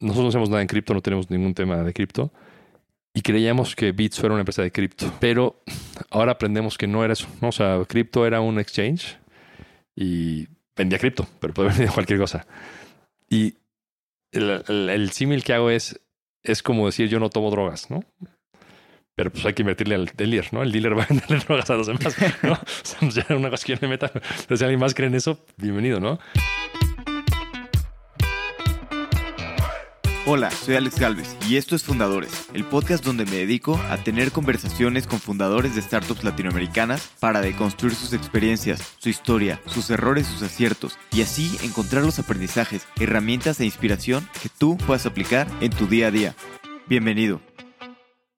nosotros no hacemos nada en cripto, no tenemos ningún tema de cripto. Y creíamos que Bits era una empresa de cripto. Pero ahora aprendemos que no era eso. ¿no? O sea, cripto era un exchange y vendía cripto, pero puede vender cualquier cosa. Y el, el- símil que hago es, es como decir yo no tomo drogas, ¿no? Pero pues hay que invertirle al dealer, ¿no? El dealer va a venderle drogas a los demás, ¿no? O sea, pues una cosa que yo le meta. Pero si alguien más cree en eso, bienvenido, ¿no? Hola, soy Alex Galvez y esto es Fundadores, el podcast donde me dedico a tener conversaciones con fundadores de startups latinoamericanas para deconstruir sus experiencias, su historia, sus errores, sus aciertos y así encontrar los aprendizajes, herramientas e inspiración que tú puedas aplicar en tu día a día. Bienvenido.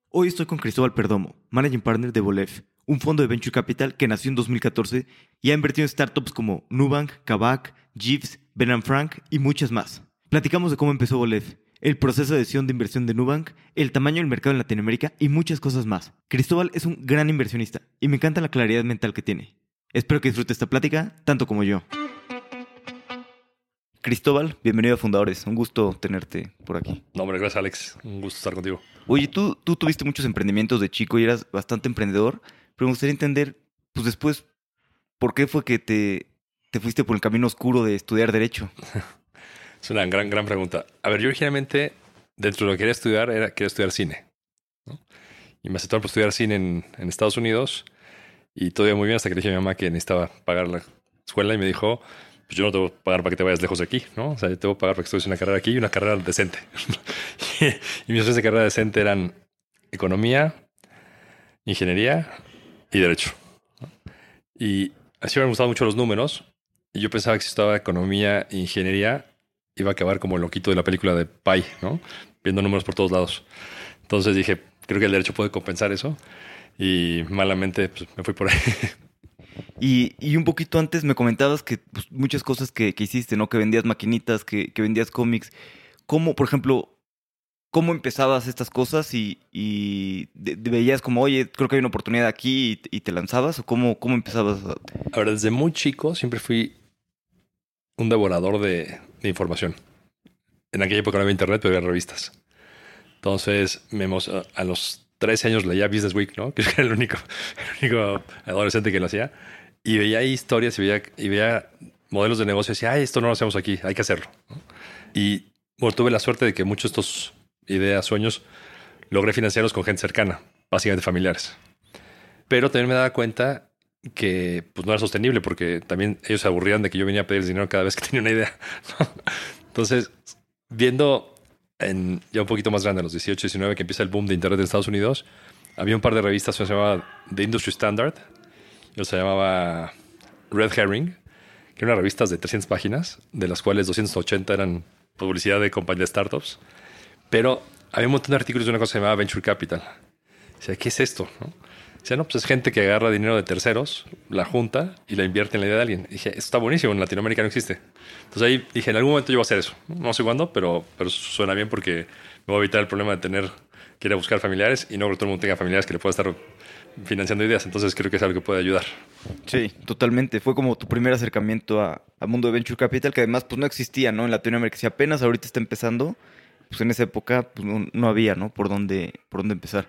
Hoy estoy con Cristóbal Perdomo, Managing Partner de Bolef, un fondo de Venture Capital que nació en 2014 y ha invertido en startups como Nubank, Kavak, Jeeves, Ben Frank y muchas más. Platicamos de cómo empezó Bolef, el proceso de decisión de inversión de Nubank, el tamaño del mercado en Latinoamérica y muchas cosas más. Cristóbal es un gran inversionista y me encanta la claridad mental que tiene. Espero que disfrute esta plática tanto como yo. Cristóbal, bienvenido a Fundadores. Un gusto tenerte por aquí. No, hombre, gracias, Alex. Un gusto estar contigo. Oye, tú, tú tuviste muchos emprendimientos de chico y eras bastante emprendedor, pero me gustaría entender, pues después, ¿por qué fue que te, te fuiste por el camino oscuro de estudiar Derecho? Es una gran, gran pregunta. A ver, yo originalmente, dentro de lo que quería estudiar, era quería estudiar cine. ¿no? Y me aceptaron por estudiar cine en, en Estados Unidos. Y todo iba muy bien hasta que le dije a mi mamá que necesitaba pagar la escuela y me dijo, pues yo no te voy a pagar para que te vayas lejos de aquí, ¿no? O sea, yo te voy a pagar para que estudies una carrera aquí y una carrera decente. y mis opciones de carrera decente eran economía, ingeniería y derecho. ¿no? Y así me han gustado mucho los números. Y yo pensaba que si estaba economía e ingeniería, iba a acabar como el loquito de la película de Pi, ¿no? Viendo números por todos lados. Entonces dije, creo que el derecho puede compensar eso. Y malamente pues, me fui por ahí. Y, y un poquito antes me comentabas que pues, muchas cosas que, que hiciste, ¿no? Que vendías maquinitas, que, que vendías cómics. ¿Cómo, por ejemplo, cómo empezabas estas cosas y, y de- de- veías como, oye, creo que hay una oportunidad aquí y, y te lanzabas? ¿O cómo, cómo empezabas? a- A ver, desde muy chico siempre fui un devorador de, información. En aquella época no había internet, pero había revistas. Entonces, me a los 13 años leía Business Week, ¿no? Que era el único, el único adolescente que lo hacía. Y veía historias y veía, modelos de negocio y decía, ay, esto no lo hacemos aquí, hay que hacerlo. Y tuve la suerte de que muchos de estos ideas, sueños, logré financiarlos con gente cercana, básicamente familiares. Pero también me daba cuenta que pues no era sostenible porque también ellos se aburrían de que yo venía a pedirles dinero cada vez que tenía una idea. Entonces, viendo en ya un poquito más grande, a los 18, 19, que empieza el boom de Internet en Estados Unidos, había un par de revistas que se llamaba The Industry Standard, otra se llamaba Red Herring, que eran revistas de 300 páginas, de las cuales 280 eran publicidad de compañías de startups. Pero había un montón de artículos de una cosa llamaba Venture Capital. O sea, ¿qué es esto? no? Dice, no, pues es gente que agarra dinero de terceros, la junta y la invierte en la idea de alguien. Y dije, esto está buenísimo, en Latinoamérica no existe. Entonces ahí dije, en algún momento yo voy a hacer eso. No sé cuándo, pero, pero suena bien porque me voy a evitar el problema de tener que ir a buscar familiares y no que todo el mundo tenga familiares que le pueda estar financiando ideas. Entonces creo que es algo que puede ayudar. Sí, totalmente. Fue como tu primer acercamiento a- mundo de Venture Capital, que además pues no existía, ¿no? En Latinoamérica. Si apenas ahorita está empezando, pues en esa época pues, no, no había, ¿no? Por dónde, por dónde empezar.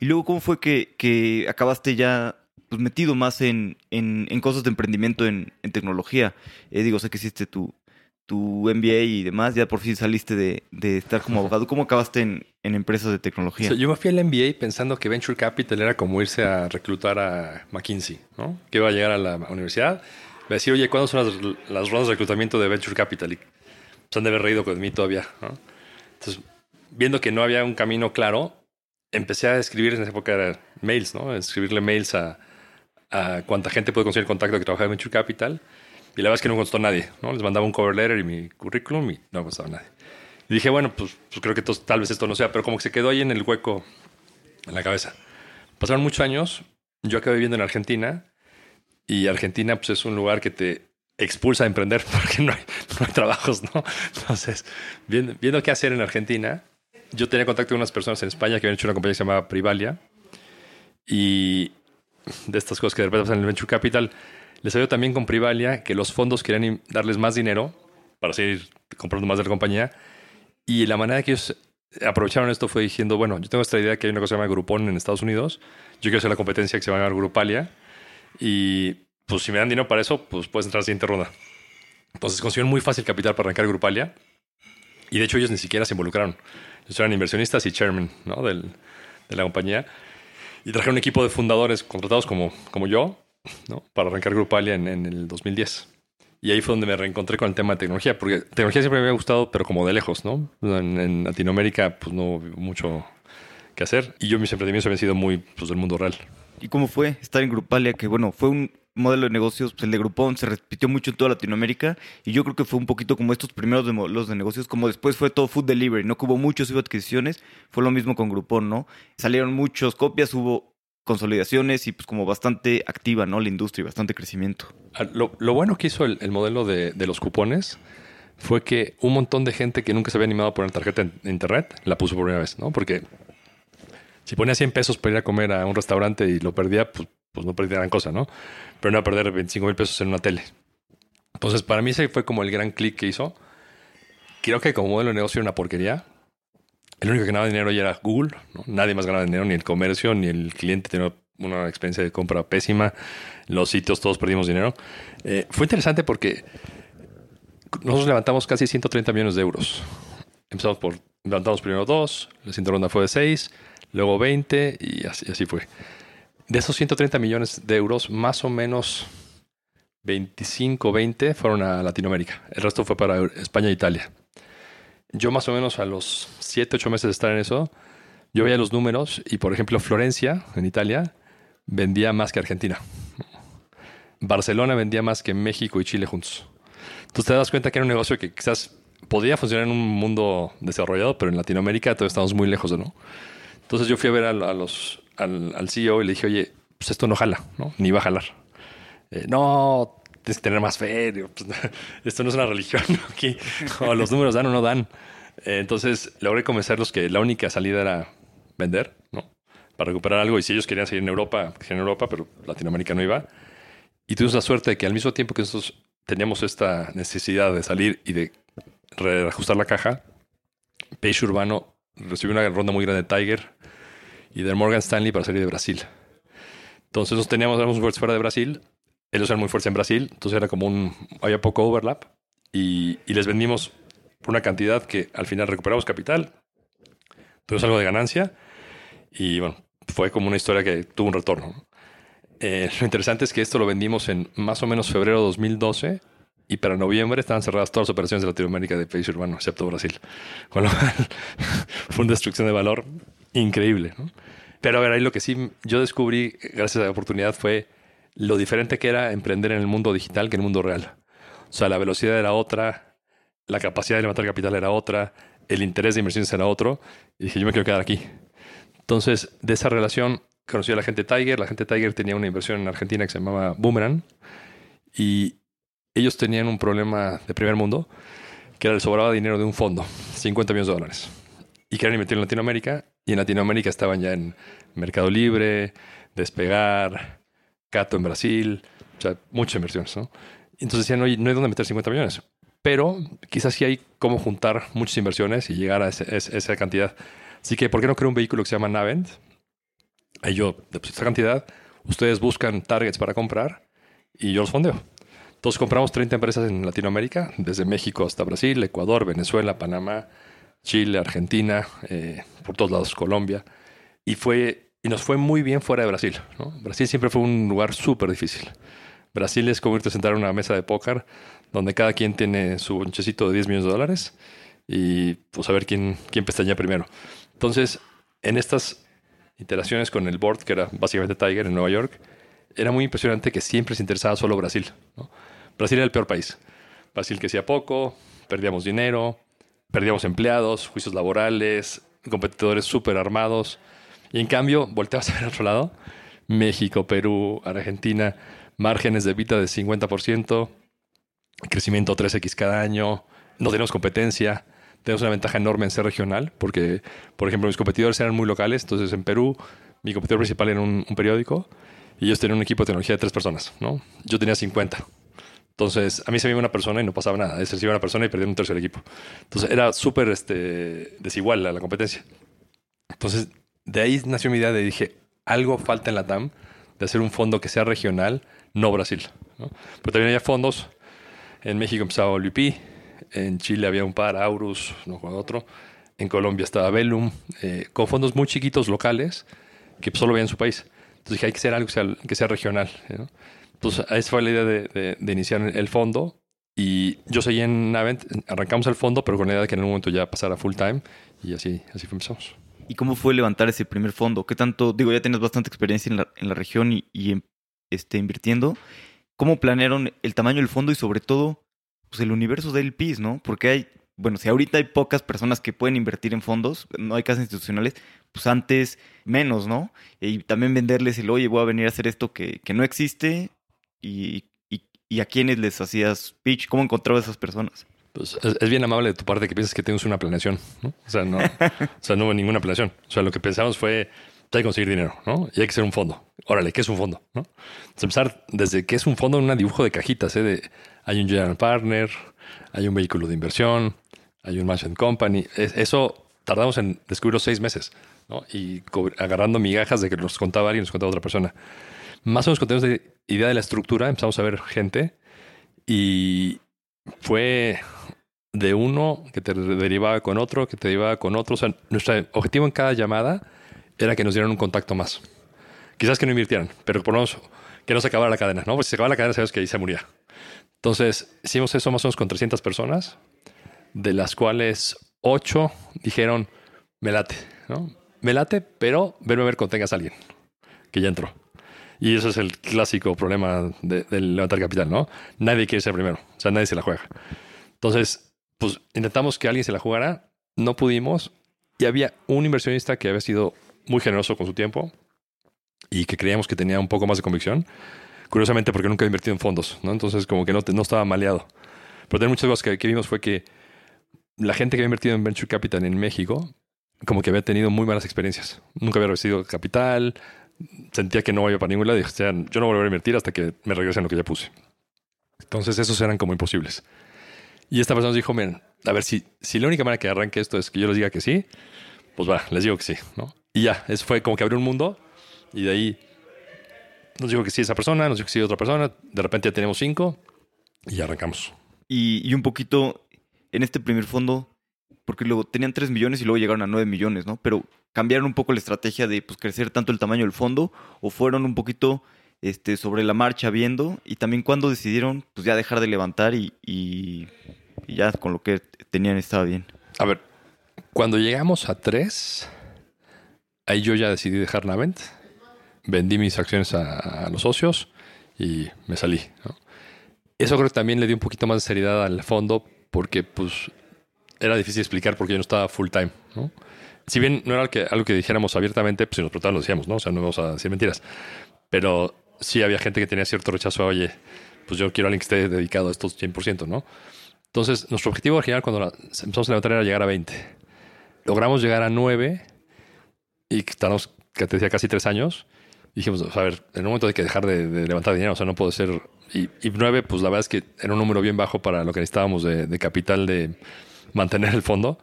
Y luego, ¿cómo fue que, que acabaste ya pues, metido más en, en, en cosas de emprendimiento en, en tecnología? Eh, digo, sé que hiciste tu, tu MBA y demás, ya por fin saliste de, de estar como abogado. ¿Cómo acabaste en, en empresas de tecnología? O sea, yo me fui al MBA pensando que Venture Capital era como irse a reclutar a McKinsey, ¿no? Que iba a llegar a la universidad, iba a decir, oye, ¿cuándo son las, las rondas de reclutamiento de Venture Capital? Y se han de haber reído con mí todavía, ¿no? Entonces, viendo que no había un camino claro, empecé a escribir en esa época era mails, ¿no? Escribirle mails a, a cuánta gente puede conseguir contacto que trabajaba en Venture Capital. Y la verdad es que no contestó nadie, ¿no? Les mandaba un cover letter y mi currículum y no contestaba nadie. Y dije, bueno, pues, pues creo que tal vez esto no sea, pero como que se quedó ahí en el hueco, en la cabeza. Pasaron muchos años, yo acabé viviendo en Argentina y Argentina pues es un lugar que te expulsa a emprender porque no hay, no hay trabajos, ¿no? Entonces, viendo, viendo qué hacer en Argentina, yo tenía contacto con unas personas en España que habían hecho una compañía que se llamaba Privalia y de estas cosas que de repente pasan en el Venture Capital, les salió también con Privalia que los fondos querían darles más dinero para seguir comprando más de la compañía Y la manera que ellos aprovecharon esto fue diciendo, bueno, yo tengo esta idea que hay una cosa que se llama Groupon en Estados Unidos, yo quiero hacer la competencia que se llama Grupalia, y pues si me dan dinero para eso, pues puedes entrar a la siguiente ronda. Entonces consiguieron muy fácil capital para arrancar Grupalia, y de hecho ellos ni siquiera se involucraron. Ellos eran inversionistas y chairman ¿no? Del, de la compañía, y trajeron un equipo de fundadores contratados como, como yo, ¿no? para arrancar Grupalia en, en el 2010. Y ahí fue donde me reencontré con el tema de tecnología, porque tecnología siempre me había gustado, pero como de lejos, ¿no? En, Latinoamérica, pues no mucho que hacer. Y yo mis emprendimientos habían sido muy pues, del mundo real. ¿Y cómo fue estar en Grupalia? Que bueno, fue un modelo de negocios, pues, el de Groupon se repitió mucho en toda Latinoamérica y yo creo que fue un poquito como estos primeros modelos de negocios, como después fue todo food delivery, no que hubo muchos, hubo adquisiciones, fue lo mismo con Groupon, ¿no? Salieron muchas copias, hubo consolidaciones y pues como bastante activa, ¿no? La industria, bastante crecimiento. Ah, lo, bueno que hizo el, modelo de, los cupones fue que un montón de gente que nunca se había animado a poner tarjeta en, internet la puso por primera vez, ¿no? Porque si ponía 100 pesos para ir a comer a un restaurante y lo perdía, pues, pues no perdía gran cosa, ¿no? Pero no a perder 25 mil pesos en una tele. Entonces, para mí ese fue como el gran clic que hizo. Creo que como modelo de negocio era una porquería, el único que ganaba dinero ya era Google, nadie más ganaba dinero, ni el comercio, ni el cliente tenía una experiencia de compra pésima, los sitios todos perdimos dinero. Eh, fue interesante porque nosotros levantamos casi 130 millones de euros. Empezamos por, levantamos primero dos, la siguiente ronda fue de 6, luego 20 y así, así fue. De esos 130 millones de euros, más o menos 25, 20 fueron a Latinoamérica. El resto fue para España e Italia yo más o menos a los 7, 8 meses de estar en eso, yo veía los números y, por ejemplo, Florencia, en Italia, vendía más que Argentina. Barcelona vendía más que México y Chile juntos. Entonces te das cuenta que era un negocio que quizás podría funcionar en un mundo desarrollado, pero en Latinoamérica todavía estamos muy lejos de no. Entonces yo fui a ver a, los, al, CEO y le dije, oye, pues esto no jala, ¿no? Ni va a jalar. Eh, no, tienes que tener más fe. Pues, esto no es una religión. Aquí los números dan o no dan. Eh, entonces logré convencerlos que la única salida era vender, ¿no? Para recuperar algo. Y si ellos querían seguir en Europa, en Europa, pero Latinoamérica no iba. Y tuvimos la suerte de que al mismo tiempo que nosotros teníamos esta necesidad de salir y de reajustar la caja, Page Urbano recibió una ronda muy grande de Tiger y de Morgan Stanley para salir de Brasil. Entonces nos teníamos, éramos fuera de Brasil ellos eran muy fuertes en Brasil, entonces era como un, había poco overlap y, les vendimos por una cantidad que al final recuperamos capital, tuvimos algo de ganancia y bueno, fue como una historia que tuvo un retorno. Eh, lo interesante es que esto lo vendimos en más o menos febrero de 2012 y para noviembre estaban cerradas todas las operaciones de Latinoamérica de país urbano, excepto Brasil. Con lo cual fue una destrucción de valor increíble. Pero a ver, ahí lo que sí yo descubrí, gracias a la oportunidad, fue lo diferente que era emprender en el mundo digital que en el mundo real. O sea, la velocidad era otra, la capacidad de levantar capital era otra, el interés de inversiones era otro, y dije, yo me quiero quedar aquí. Entonces, de esa relación conocí a la gente Tiger, la gente Tiger tenía una inversión en Argentina que se llamaba Boomerang, y ellos tenían un problema de primer mundo, que era el sobraba dinero de un fondo, 50 millones de dólares, y querían invertir en Latinoamérica, y en Latinoamérica estaban ya en Mercado Libre, Despegar, Cato en Brasil, o sea, muchas inversiones, ¿no? Entonces decían, hay, no hay dónde meter 50 millones. Pero quizás sí hay cómo juntar muchas inversiones y llegar a, esa cantidad. Así que, ¿por qué no creo un vehículo que se llama Navent? Ahí yo, de esta cantidad, ustedes buscan targets para comprar y yo los fondeo. Entonces compramos 30 empresas en Latinoamérica, desde México hasta Brasil, Ecuador, Venezuela, Panamá, Chile, Argentina, eh, por todos lados, Colombia. Y fue y nos fue muy bien fuera de Brasil. Brasil siempre fue un lugar súper difícil. Brasil es como irte a sentar a una mesa de póker donde cada quien tiene su bonchecito de 10 millones de dólares y pues a ver quién, quién pestaña primero. Entonces, en estas iteraciones con el board, que era básicamente Tiger en Nueva York, era muy impresionante que siempre se interesaba solo Brasil. Brasil era el peor país. Brasil que hacía poco, perdíamos dinero, perdíamos empleados, juicios laborales, competidores súper armados. Y en cambio, volteabas a ver al otro lado, México, Perú, Argentina, márgenes de vida de 50%, crecimiento 3x cada año, no tenemos competencia, tenemos una ventaja enorme en ser regional, porque, por ejemplo, mis competidores eran muy locales, entonces en Perú mi competidor principal era un, periódico y ellos tenían un equipo de tecnología de tres personas, ¿no? Yo tenía 50. Entonces, a mí se me iba una persona y no pasaba nada. A se iba una persona y perdía un tercer equipo. Entonces, era súper este, desigual la, competencia. Entonces, de ahí nació mi idea de dije, algo falta en la TAM de hacer un fondo que sea regional, no Brasil. Pero también había fondos. En México empezaba Olipi, en Chile había un par, Aurus, no con otro. En Colombia estaba Velum, eh, con fondos muy chiquitos locales que solo veían su país. Entonces dije, hay que hacer algo que sea, regional. Entonces, esa fue la idea de, de, de, iniciar el fondo. Y yo seguí en Navent, arrancamos el fondo, pero con la idea de que en un momento ya pasara full time. Y así, así empezamos. ¿Y cómo fue levantar ese primer fondo? ¿Qué tanto, digo, ya tienes bastante experiencia en la, en la región y, y este, invirtiendo? ¿Cómo planearon el tamaño del fondo y sobre todo pues, el universo del PIS, ¿no? Porque hay, bueno, si ahorita hay pocas personas que pueden invertir en fondos, no hay casas institucionales, pues antes menos, ¿no? Y también venderles el, oye, voy a venir a hacer esto que, que no existe y, y, y a quiénes les hacías pitch, ¿cómo encontrabas a esas personas? Pues es, es, bien amable de tu parte que piensas que tienes una planeación, ¿no? O sea, no, o sea, no hubo ninguna planeación. O sea, lo que pensamos fue, hay que conseguir dinero, ¿no? Y hay que ser un fondo. Órale, ¿qué es un fondo? ¿no? Entonces, empezar desde qué es un fondo en un dibujo de cajitas, ¿eh? De, hay un general partner, hay un vehículo de inversión, hay un management company. Es, eso tardamos en descubrirlo seis meses, ¿no? Y agarrando migajas de que nos contaba alguien nos contaba otra persona. Más o menos contamos de idea de la estructura, empezamos a ver gente y fue de uno que te derivaba con otro, que te derivaba con otro. O sea, nuestro objetivo en cada llamada era que nos dieran un contacto más. Quizás que no invirtieran, pero por que no se acabara la cadena, ¿no? Si se acababa la cadena, sabes que ahí se moría. Entonces, hicimos eso más o menos con 300 personas, de las cuales 8 dijeron, me late, ¿no? Me late, pero verme a ver cuando tengas a alguien que ya entró. Y eso es el clásico problema de, de levantar capital, ¿no? Nadie quiere ser primero, o sea, nadie se la juega. Entonces, pues intentamos que alguien se la jugara, no pudimos, y había un inversionista que había sido muy generoso con su tiempo y que creíamos que tenía un poco más de convicción. Curiosamente, porque nunca había invertido en fondos, ¿no? Entonces, como que no, no estaba maleado. Pero de muchas cosas que, que, vimos fue que la gente que había invertido en Venture Capital en México, como que había tenido muy malas experiencias. Nunca había recibido capital, sentía que no iba para ningún lado y dije, yo no voy a invertir hasta que me regresen lo que ya puse. Entonces, esos eran como imposibles. Y esta persona nos dijo, miren, a ver, si, si la única manera que arranque esto es que yo les diga que sí, pues va, les digo que sí, ¿no? Y ya, eso fue como que abrió un mundo y de ahí nos dijo que sí esa persona, nos dijo que sí otra persona, de repente ya tenemos cinco y ya arrancamos. Y, y un poquito en este primer fondo, porque luego tenían 3 millones y luego llegaron a 9 millones, ¿no? Pero cambiaron un poco la estrategia de pues, crecer tanto el tamaño del fondo o fueron un poquito este, sobre la marcha viendo y también cuando decidieron pues ya dejar de levantar y, y, ya con lo que tenían estaba bien. A ver, cuando llegamos a 3, ahí yo ya decidí dejar Navent, vendí mis acciones a, a los socios y me salí. ¿no? Eso creo que también le dio un poquito más de seriedad al fondo porque pues era difícil explicar porque yo no estaba full time. ¿no? Si bien no era algo que, dijéramos abiertamente, pues si nos preguntaban lo decíamos, ¿no? O sea, no vamos a decir mentiras. Pero sí había gente que tenía cierto rechazo a, oye, pues yo quiero a alguien que esté dedicado a estos 100%, ¿no? Entonces, nuestro objetivo original cuando empezamos a levantar era llegar a 20. Logramos llegar a 9 y tardamos, que te decía, casi 3 años. Dijimos, a ver, en un momento hay que dejar de, de levantar dinero, o sea, no puede ser... Y, y 9, pues la verdad es que era un número bien bajo para lo que necesitábamos de, de capital de mantener el fondo,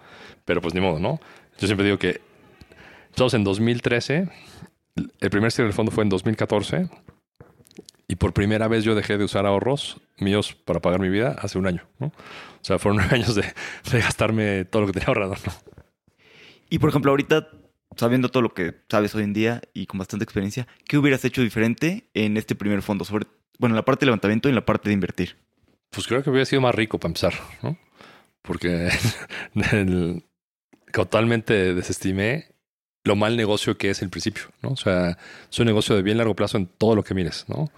pero pues ni modo, ¿no? Yo siempre digo que estamos en 2013, el primer cierre del fondo fue en 2014 y por primera vez yo dejé de usar ahorros míos para pagar mi vida hace un año, ¿no? O sea, fueron nueve años de, de gastarme todo lo que tenía ahorrado, ¿no? Y por ejemplo, ahorita, sabiendo todo lo que sabes hoy en día y con bastante experiencia, ¿qué hubieras hecho diferente en este primer fondo? Sobre, bueno, en la parte de levantamiento y en la parte de invertir. Pues creo que hubiera sido más rico para empezar, ¿no? Porque totalmente desestimé lo mal negocio que es el principio, ¿no? O sea, es un negocio de bien largo plazo en todo lo que mires, ¿no?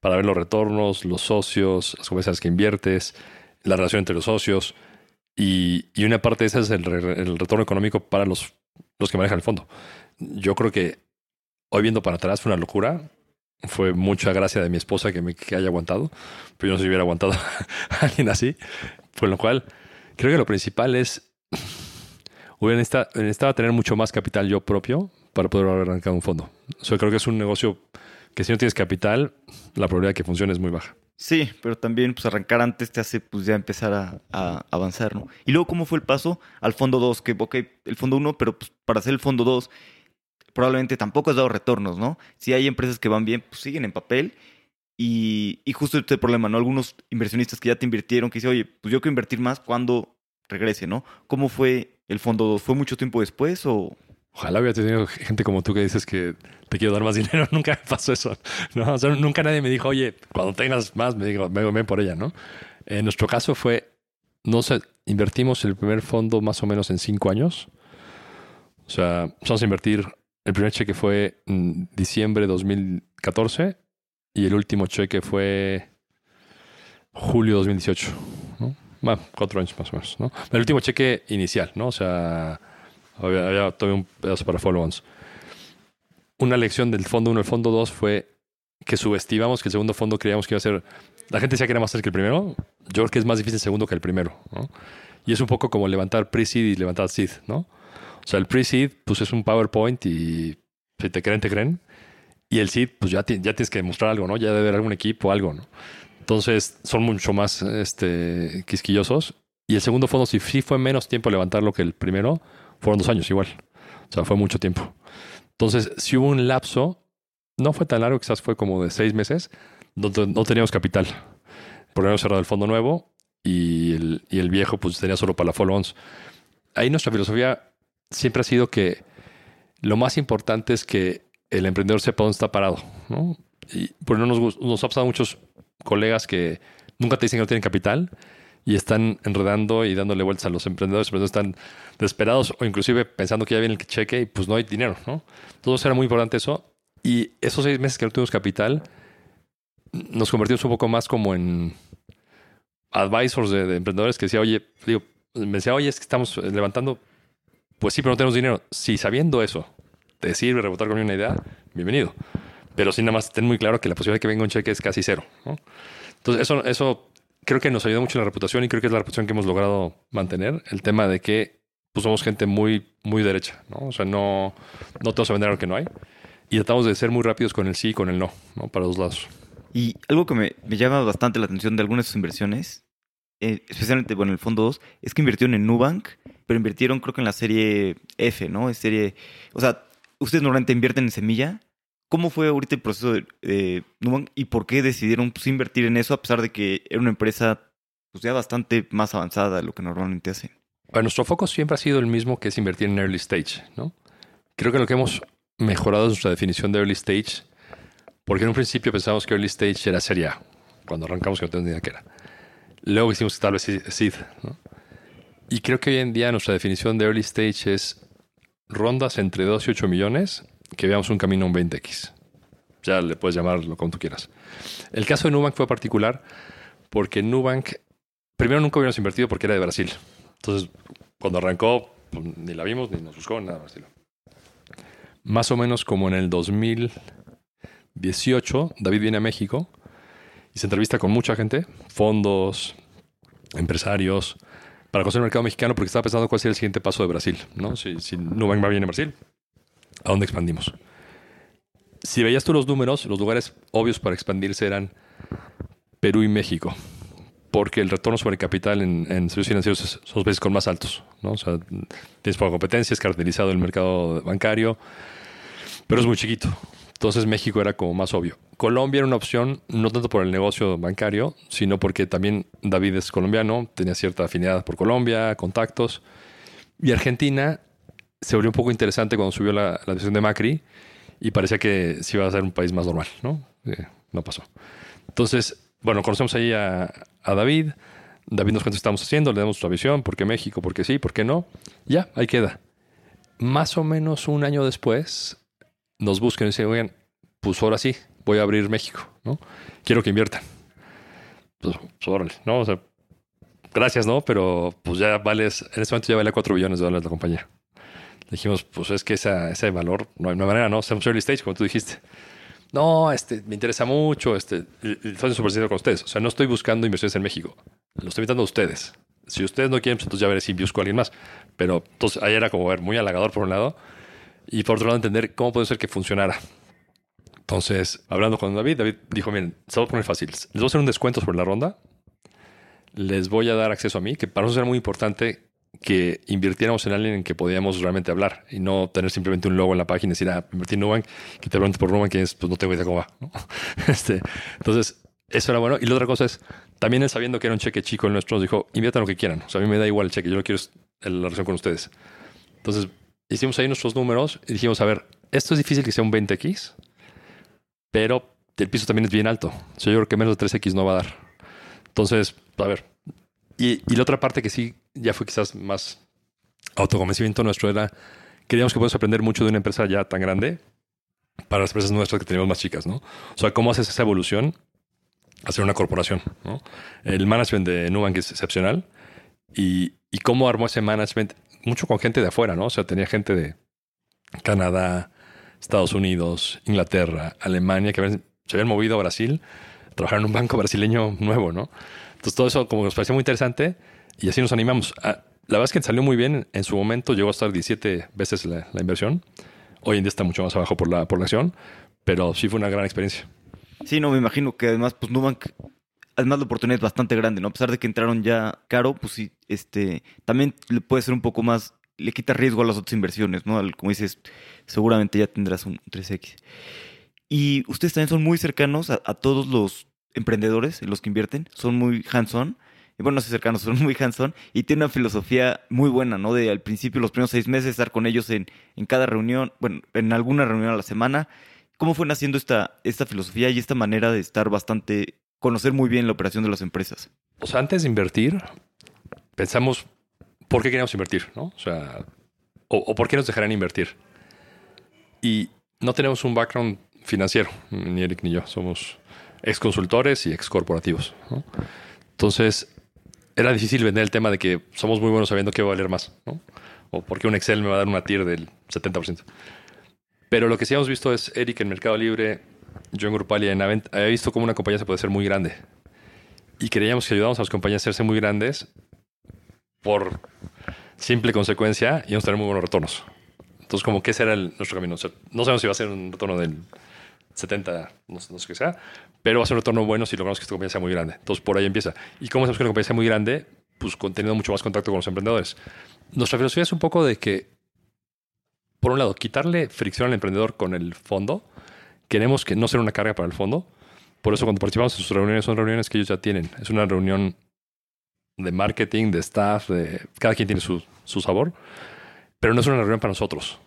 Para ver los retornos, los socios, las compañías que inviertes, la relación entre los socios y, y una parte de esa es el, el, retorno económico para los, los que manejan el fondo. Yo creo que hoy viendo para atrás fue una locura. Fue mucha gracia de mi esposa que me haya aguantado, pero yo no sé si hubiera aguantado a alguien así. Por lo cual, creo que lo principal es hubiera necesitado, tener mucho más capital yo propio para poder haber arrancado un fondo. O sea, creo que es un negocio que si no tienes capital, la probabilidad de que funcione es muy baja. Sí, pero también pues arrancar antes te hace pues ya empezar a, a avanzar, ¿no? Y luego, ¿cómo fue el paso al fondo 2? Que, ok, el fondo 1, pero pues para hacer el fondo 2 probablemente tampoco has dado retornos, ¿no? Si hay empresas que van bien, pues siguen en papel. Y, justo este problema, ¿no? Algunos inversionistas que ya te invirtieron, que dicen, oye, pues yo quiero invertir más cuando regrese, ¿no? ¿Cómo fue el fondo 2? ¿Fue mucho tiempo después o...? Ojalá hubiera tenido gente como tú que dices que te quiero dar más dinero. Nunca me pasó eso. nunca nadie me dijo, oye, cuando tengas más, me digo, ven por ella, ¿no? En nuestro caso fue, no sé, invertimos el primer fondo más o menos en cinco años. O sea, empezamos a invertir, el primer cheque fue en diciembre de 2014 y el último cheque fue julio de 2018, ¿no? Bueno, cuatro años más o menos, ¿no? El último cheque inicial, ¿no? O sea, había, había todavía un pedazo para follow-ons. Una lección del fondo 1 al fondo 2 fue que subestimamos que el segundo fondo creíamos que iba a ser... La gente decía que era más fácil que el primero. Yo creo que es más difícil el segundo que el primero, ¿no? Y es un poco como levantar pre-seed y levantar seed, ¿no? O sea, el pre-seed, pues es un PowerPoint y si te creen, te creen. Y el seed, pues ya, ya tienes que demostrar algo, ¿no? Ya debe haber algún equipo, algo, ¿no? Entonces son mucho más este, quisquillosos. Y el segundo fondo, si sí fue menos tiempo levantarlo que el primero, fueron dos años igual. O sea, fue mucho tiempo. Entonces, si hubo un lapso, no fue tan largo, quizás fue como de seis meses, donde no teníamos capital. Porque habíamos cerrado el fondo nuevo y el, y el viejo pues tenía solo para la follow-ons. Ahí nuestra filosofía siempre ha sido que lo más importante es que el emprendedor sepa dónde está parado. ¿no? Y por no nos, nos ha pasado muchos colegas que nunca te dicen que no tienen capital y están enredando y dándole vueltas a los emprendedores. Emprendedores están desesperados o inclusive pensando que ya viene el cheque y pues no hay dinero, ¿no? Entonces era muy importante eso. Y esos seis meses que no tuvimos capital, nos convertimos un poco más como en advisors de, de emprendedores que decía, oye, digo, me decía, oye, es que estamos levantando. Pues sí, pero no tenemos dinero. Si sabiendo eso te sirve rebotar con una idea, bienvenido. Pero sí, nada más ten muy claro que la posibilidad de que venga un cheque es casi cero. Entonces, eso, eso creo que nos ayuda mucho en la reputación y creo que es la reputación que hemos logrado mantener. El tema de que pues, somos gente muy, muy derecha, ¿no? O sea, no, no te vas a vender algo que no hay. Y tratamos de ser muy rápidos con el sí y con el no, ¿no? Para los lados. Y algo que me, me llama bastante la atención de algunas de sus inversiones, eh, especialmente bueno, en el fondo 2, es que invirtieron en Nubank, pero invirtieron creo que en la serie F, ¿no? Es serie, o sea, ustedes normalmente invierten en semilla, ¿Cómo fue ahorita el proceso de eh, y por qué decidieron pues, invertir en eso a pesar de que era una empresa pues, ya bastante más avanzada de lo que normalmente hacen? Nuestro foco siempre ha sido el mismo, que es invertir en early stage, ¿no? Creo que lo que hemos mejorado es nuestra definición de early stage, porque en un principio pensábamos que early stage era serie A, cuando arrancamos que no teníamos idea qué era. Luego hicimos que tal vez seed, ¿no? Y creo que hoy en día nuestra definición de early stage es rondas entre 2 y 8 millones que veamos un camino a un 20X. Ya le puedes llamarlo como tú quieras. El caso de Nubank fue particular porque Nubank, primero nunca hubiéramos invertido porque era de Brasil. Entonces, cuando arrancó, pues, ni la vimos, ni nos buscó, nada más. Más o menos como en el 2018, David viene a México y se entrevista con mucha gente, fondos, empresarios, para conocer el mercado mexicano porque estaba pensando cuál sería el siguiente paso de Brasil. ¿no? Si, si Nubank va bien en Brasil, ¿A dónde expandimos? Si veías tú los números, los lugares obvios para expandirse eran Perú y México, porque el retorno sobre capital en, servicios financieros son los países con más altos. ¿no? O sea, tienes poca competencia, es caracterizado el mercado bancario, pero es muy chiquito. Entonces México era como más obvio. Colombia era una opción, no tanto por el negocio bancario, sino porque también David es colombiano, tenía cierta afinidad por Colombia, contactos. Y Argentina se volvió un poco interesante cuando subió la, la decisión de Macri y parecía que se iba a ser un país más normal, ¿no? Eh, no pasó. Entonces, bueno, conocemos ahí a, a, David. David nos cuenta qué estamos haciendo, le damos nuestra visión, por qué México, por qué sí, por qué no. Ya, ahí queda. Más o menos un año después, nos buscan y dicen, oigan, pues ahora sí, voy a abrir México, ¿no? Quiero que inviertan. Pues, pues órale, ¿no? O sea, gracias, ¿no? Pero pues ya vales, en este momento ya vale 4 billones de dólares la compañía dijimos, pues es que esa, ese valor, no hay manera, ¿no? Estamos early stage, como tú dijiste. No, este, me interesa mucho, este, estoy súper con ustedes. O sea, no estoy buscando inversiones en México. Lo estoy invitando a ustedes. Si ustedes no quieren, pues entonces ya veré si busco a alguien más. Pero entonces ahí era como ver muy halagador por un lado y por otro lado entender cómo puede ser que funcionara. Entonces, hablando con David, David dijo, miren, se va a poner fácil. Les voy a hacer un descuento sobre la ronda. Les voy a dar acceso a mí, que para nosotros era muy importante que invirtiéramos en alguien en que podíamos realmente hablar y no tener simplemente un logo en la página y decir, ah, invertí en Nubank, que te preguntes por Nubank, que es, pues no tengo idea cómo va. ¿no? Este, entonces, eso era bueno. Y la otra cosa es, también él sabiendo que era un cheque chico el nuestro, nos dijo, inviertan lo que quieran. O sea, a mí me da igual el cheque, yo no quiero la relación con ustedes. Entonces, hicimos ahí nuestros números y dijimos, a ver, esto es difícil que sea un 20X, pero el piso también es bien alto. Yo creo que menos de 3X no va a dar. Entonces, a ver. Y, y la otra parte que sí ya fue quizás más autoconvencimiento nuestro era, queríamos que podemos aprender mucho de una empresa ya tan grande para las empresas nuestras que tenemos más chicas, ¿no? O sea, cómo haces esa evolución hacer una corporación, ¿no? El management de Nubank es excepcional y, y cómo armó ese management, mucho con gente de afuera, ¿no? O sea, tenía gente de Canadá, Estados Unidos, Inglaterra, Alemania, que se habían movido a Brasil, trabajar en un banco brasileño nuevo, ¿no? Entonces todo eso como nos parecía muy interesante y así nos animamos. la verdad es que salió muy bien. En su momento llegó a estar 17 veces la, inversión. Hoy en día está mucho más abajo por la, por la acción, pero sí fue una gran experiencia. Sí, no, me imagino que además, pues Nubank, además la oportunidad es bastante grande, ¿no? A pesar de que entraron ya caro, pues sí, este, también puede ser un poco más, le quita riesgo a las otras inversiones, ¿no? Como dices, seguramente ya tendrás un 3X. Y ustedes también son muy cercanos a, todos los emprendedores, los que invierten, son muy hands-on. Bueno, no sé cercanos, son muy hands-on y tienen una filosofía muy buena, ¿no? De al principio, los primeros seis meses, estar con ellos en, en cada reunión, bueno, en alguna reunión a la semana, ¿Cómo fue naciendo esta, esta filosofía y esta manera de estar bastante, conocer muy bien la operación de las empresas? Sea, antes de invertir, pensamos por qué queríamos invertir, ¿no? O sea, o, por qué nos dejarán invertir. Y no tenemos un background financiero, ni Eric ni yo. Somos ex consultores y ex corporativos. ¿no? Entonces, era difícil vender el tema de que somos muy buenos sabiendo qué va a valer más, ¿no? O por qué un Excel me va a dar una TIR del 70%. Pero lo que sí hemos visto es Eric en Mercado Libre, yo en Grupalia, en Avent, había visto cómo una compañía se puede hacer muy grande. Y creíamos que ayudamos a las compañías a hacerse muy grandes por simple consecuencia y a tener muy buenos retornos. Entonces, como que ese era nuestro camino. no sabemos si va a ser un retorno del 70, no, sé qué sea, pero va a ser un retorno bueno si logramos que esta compañía sea muy grande. Entonces, por ahí empieza. ¿Y cómo sabemos que una compañía sea muy grande? Pues teniendo mucho más contacto con los emprendedores. Nuestra filosofía es un poco de que por un lado, quitarle fricción al emprendedor con el fondo. Queremos que no sea una carga para el fondo. Por eso cuando participamos en sus reuniones son reuniones que ellos ya tienen. Es una reunión de marketing, de staff, de cada quien tiene su, su sabor, pero no es una reunión para nosotros.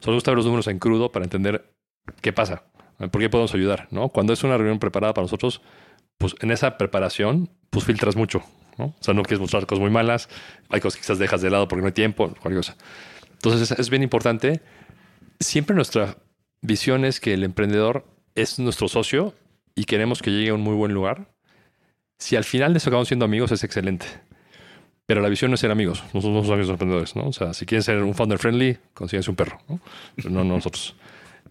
Solo gusta ver los números en crudo para entender qué pasa, por qué podemos ayudar. ¿no? Cuando es una reunión preparada para nosotros, pues en esa preparación, pues filtras mucho. ¿no? O sea, no quieres mostrar cosas muy malas, hay cosas que quizás dejas de lado porque no hay tiempo, cualquier cosa. Entonces es bien importante. Siempre nuestra visión es que el emprendedor es nuestro socio y queremos que llegue a un muy buen lugar. Si al final de eso acabamos siendo amigos, es excelente. Pero la visión no es ser amigos. Nosotros somos amigos de emprendedores, ¿no? O sea, si quieren ser un founder friendly, consíguense un perro, ¿no? Pero no, nosotros.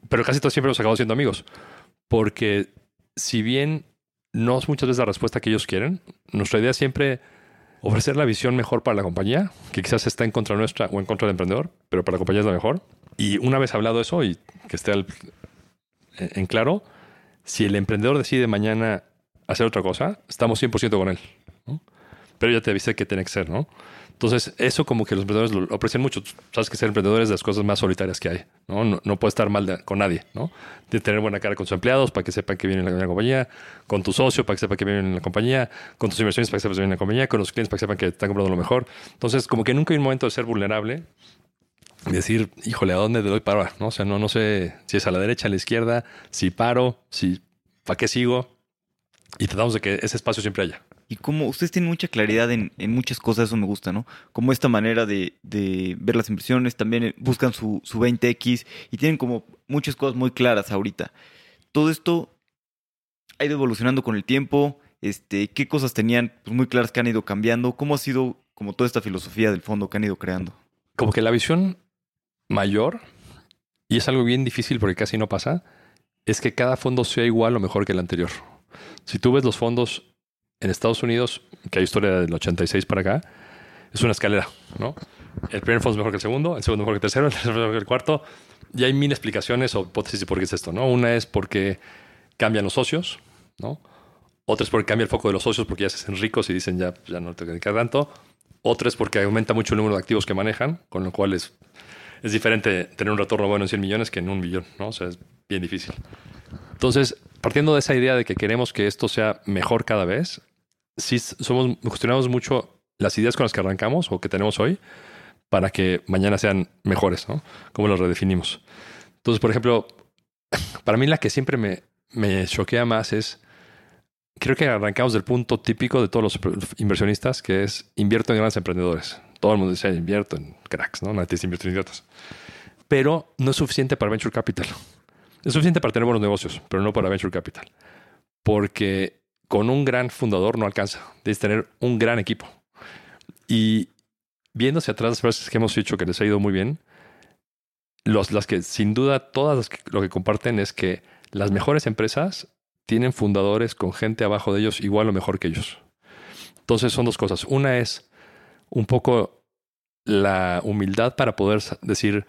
Pero casi todos siempre nos acabamos siendo amigos. Porque si bien no es muchas veces la respuesta que ellos quieren, nuestra idea siempre ofrecer la visión mejor para la compañía, que quizás está en contra nuestra o en contra del emprendedor, pero para la compañía es la mejor. Y una vez hablado eso y que esté en claro, si el emprendedor decide mañana hacer otra cosa, estamos 100% con él. Pero ya te avisé que tiene que ser, ¿no? Entonces, eso como que los emprendedores lo, aprecian mucho. Sabes que ser emprendedor es de las cosas más solitarias que hay, ¿no? No, puede estar mal con nadie, ¿no? De tener buena cara con sus empleados para que sepan que vienen en la, compañía, con tu socio para que sepan que vienen en la compañía, con tus inversiones para que sepan que vienen en la compañía, con los clientes para que sepan que están comprando lo mejor. Entonces, como que nunca hay un momento de ser vulnerable decir, híjole, ¿a dónde le doy paro? ¿no? O sea, no, no sé si es a la derecha, a la izquierda, si paro, si, ¿para qué sigo? Y tratamos de que ese espacio siempre haya. Y como ustedes tienen mucha claridad en, muchas cosas, eso me gusta, ¿no? Como esta manera de, ver las inversiones, también eh, buscan su, su 20X y tienen como muchas cosas muy claras ahorita. Todo esto ha ido evolucionando con el tiempo. Este, ¿Qué cosas tenían pues, muy claras que han ido cambiando? ¿Cómo ha sido como toda esta filosofía del fondo que han ido creando? Como que la visión mayor, y es algo bien difícil porque casi no pasa, es que cada fondo sea igual o mejor que el anterior. Si tú ves los fondos en Estados Unidos, que hay historia del 86 para acá, es una escalera, ¿no? el primer fondo es mejor que el segundo, el segundo mejor que el tercero, el tercero mejor que el cuarto. Y hay mil explicaciones o hipótesis de por qué es esto, ¿no? Una es porque cambian los socios, ¿no? Otra es porque cambia el foco de los socios porque ya se hacen ricos y dicen ya, ya no te dedicar tanto. Otra es porque aumenta mucho el número de activos que manejan, con lo cual es, es diferente tener un retorno bueno en 100 millones que en un millón, ¿no? O sea, es bien difícil. Entonces, partiendo de esa idea de que queremos que esto sea mejor cada vez, sí somos, cuestionamos mucho las ideas con las que arrancamos o que tenemos hoy para que mañana sean mejores, ¿no? ¿Cómo los redefinimos? Entonces, por ejemplo, para mí la que siempre me, me choquea más es, creo que arrancamos del punto típico de todos los inversionistas, que es invierto en grandes emprendedores. Todo el mundo dice, invierto en cracks, ¿no? Nadie dice invierto en idiotas. Pero no es suficiente para venture capital. Es suficiente para tener buenos negocios, pero no para venture capital. Porque con un gran fundador no alcanza. Debes tener un gran equipo. Y viendo hacia atrás las veces que hemos dicho que les ha ido muy bien, las que sin duda todas lo que comparten es que las mejores empresas tienen fundadores con gente abajo de ellos igual o mejor que ellos. Entonces son dos cosas. Una es un poco la humildad para poder decir,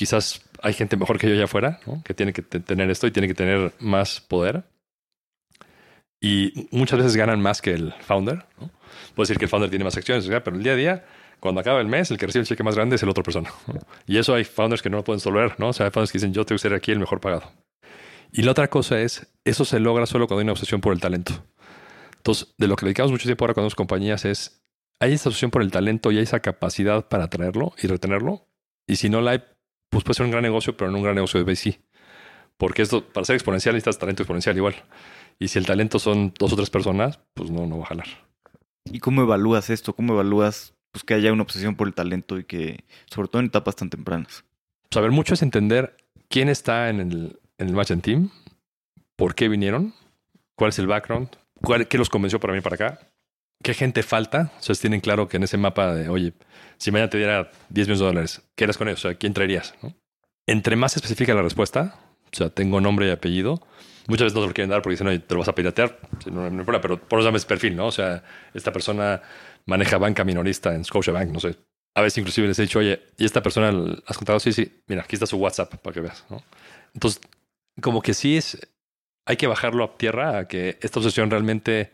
quizás hay gente mejor que yo allá afuera, que tiene que tener esto y tiene que tener más poder. Y muchas veces ganan más que el founder. ¿no? Puedo decir que el founder tiene más acciones, pero el día a día, cuando acaba el mes, el que recibe el cheque más grande es el otra persona. Y eso hay founders que no lo pueden solver, ¿no? O sea, hay founders que dicen, yo tengo que ser aquí el mejor pagado. Y la otra cosa es, eso se logra solo cuando hay una obsesión por el talento. Entonces, de lo que dedicamos mucho tiempo ahora con las compañías es, hay esa obsesión por el talento y hay esa capacidad para atraerlo y retenerlo. Y si no la hay, pues puede ser un gran negocio, pero no un gran negocio de VC. Porque esto, para ser exponencial, necesitas talento exponencial igual. Y si el talento son dos o tres personas, pues no, no va a jalar. ¿Y cómo evalúas esto? ¿Cómo evalúas pues, que haya una obsesión por el talento y que, sobre todo en etapas tan tempranas? Saber mucho es entender quién está en el, en el match and team, por qué vinieron, cuál es el background, cuál, qué los convenció para venir para acá, qué gente falta. O sea, tienen claro que en ese mapa de, oye, si mañana te diera 10 millones de dólares, ¿qué eres con ellos? O sea, ¿quién traerías? Entre más específica la respuesta, o sea, tengo nombre y apellido, Muchas veces no te lo quieren dar porque dicen, oye, te lo vas a piratear. No, no problema, pero por eso llames perfil, ¿no? O sea, esta persona maneja banca minorista en Scotiabank, no sé. A veces inclusive les he dicho, oye, ¿y esta persona has contado? Sí, sí, mira, aquí está su WhatsApp para que veas, ¿no? Entonces, como que sí es, hay que bajarlo a tierra a que esta obsesión realmente,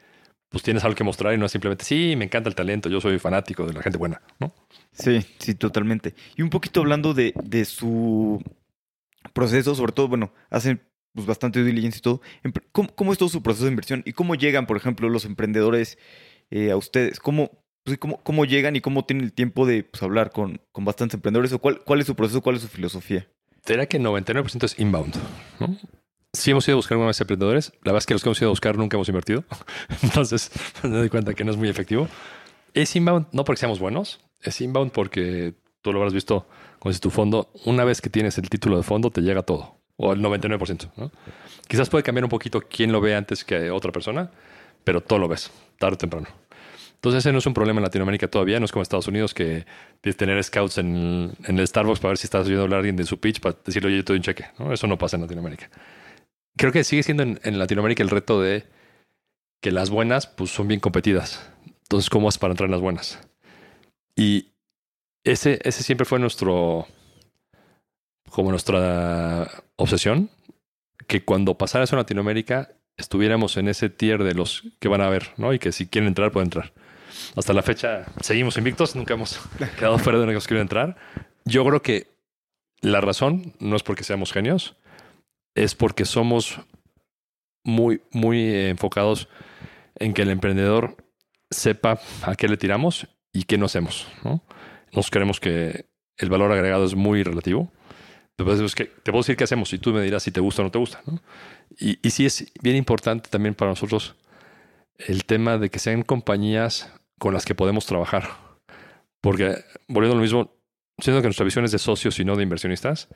pues tienes algo que mostrar y no es simplemente, sí, me encanta el talento, yo soy fanático de la gente buena, ¿no? Sí, sí, totalmente. Y un poquito hablando de, de su proceso, sobre todo, bueno, hacen pues, bastante due diligence y todo. ¿Cómo, ¿Cómo, es todo su proceso de inversión? ¿Y cómo llegan, por ejemplo, los emprendedores eh, a ustedes? ¿Cómo, pues, cómo, ¿Cómo llegan y cómo tienen el tiempo de pues, hablar con, con bastantes emprendedores? ¿O cuál, cuál es su proceso? ¿Cuál es su filosofía? Será que 99% es inbound, ¿no? Sí hemos ido a buscar alguna vez emprendedores. La verdad es que los que hemos ido a buscar nunca hemos invertido. Entonces me doy cuenta que no es muy efectivo. Es inbound no porque seamos buenos. Es inbound porque tú lo habrás visto con tu fondo. Una vez que tienes el título de fondo te llega todo o el 99%. ¿no? Quizás puede cambiar un poquito quién lo ve antes que otra persona, pero todo lo ves, tarde o temprano. Entonces ese no es un problema en Latinoamérica todavía, no es como Estados Unidos que tienes tener scouts en, el Starbucks para ver si estás oyendo hablar a alguien de su pitch para decirle, oye, yo te doy un cheque. ¿no? Eso no pasa en Latinoamérica. Creo que sigue siendo en, Latinoamérica el reto de que las buenas pues, son bien competidas. Entonces, ¿cómo haces para entrar en las buenas? Y ese, ese siempre fue nuestro, como nuestra obsesión, que cuando pasara eso en Latinoamérica estuviéramos en ese tier de los que van a ver, ¿no? Y que si quieren entrar, pueden entrar. Hasta la fecha seguimos invictos, nunca hemos quedado fuera de los que quieren entrar. Yo creo que la razón no es porque seamos genios, es porque somos muy, muy enfocados en que el emprendedor sepa a qué le tiramos y qué no hacemos. ¿no? Nos creemos que el valor agregado es muy relativo te puedo, decir qué hacemos y tú me dirás si te gusta o no te gusta. y sí es bien importante también para nosotros el tema de que sean compañías con las que podemos trabajar. Porque, volviendo a lo mismo, siendo que nuestra visión es de socios y no de inversionistas,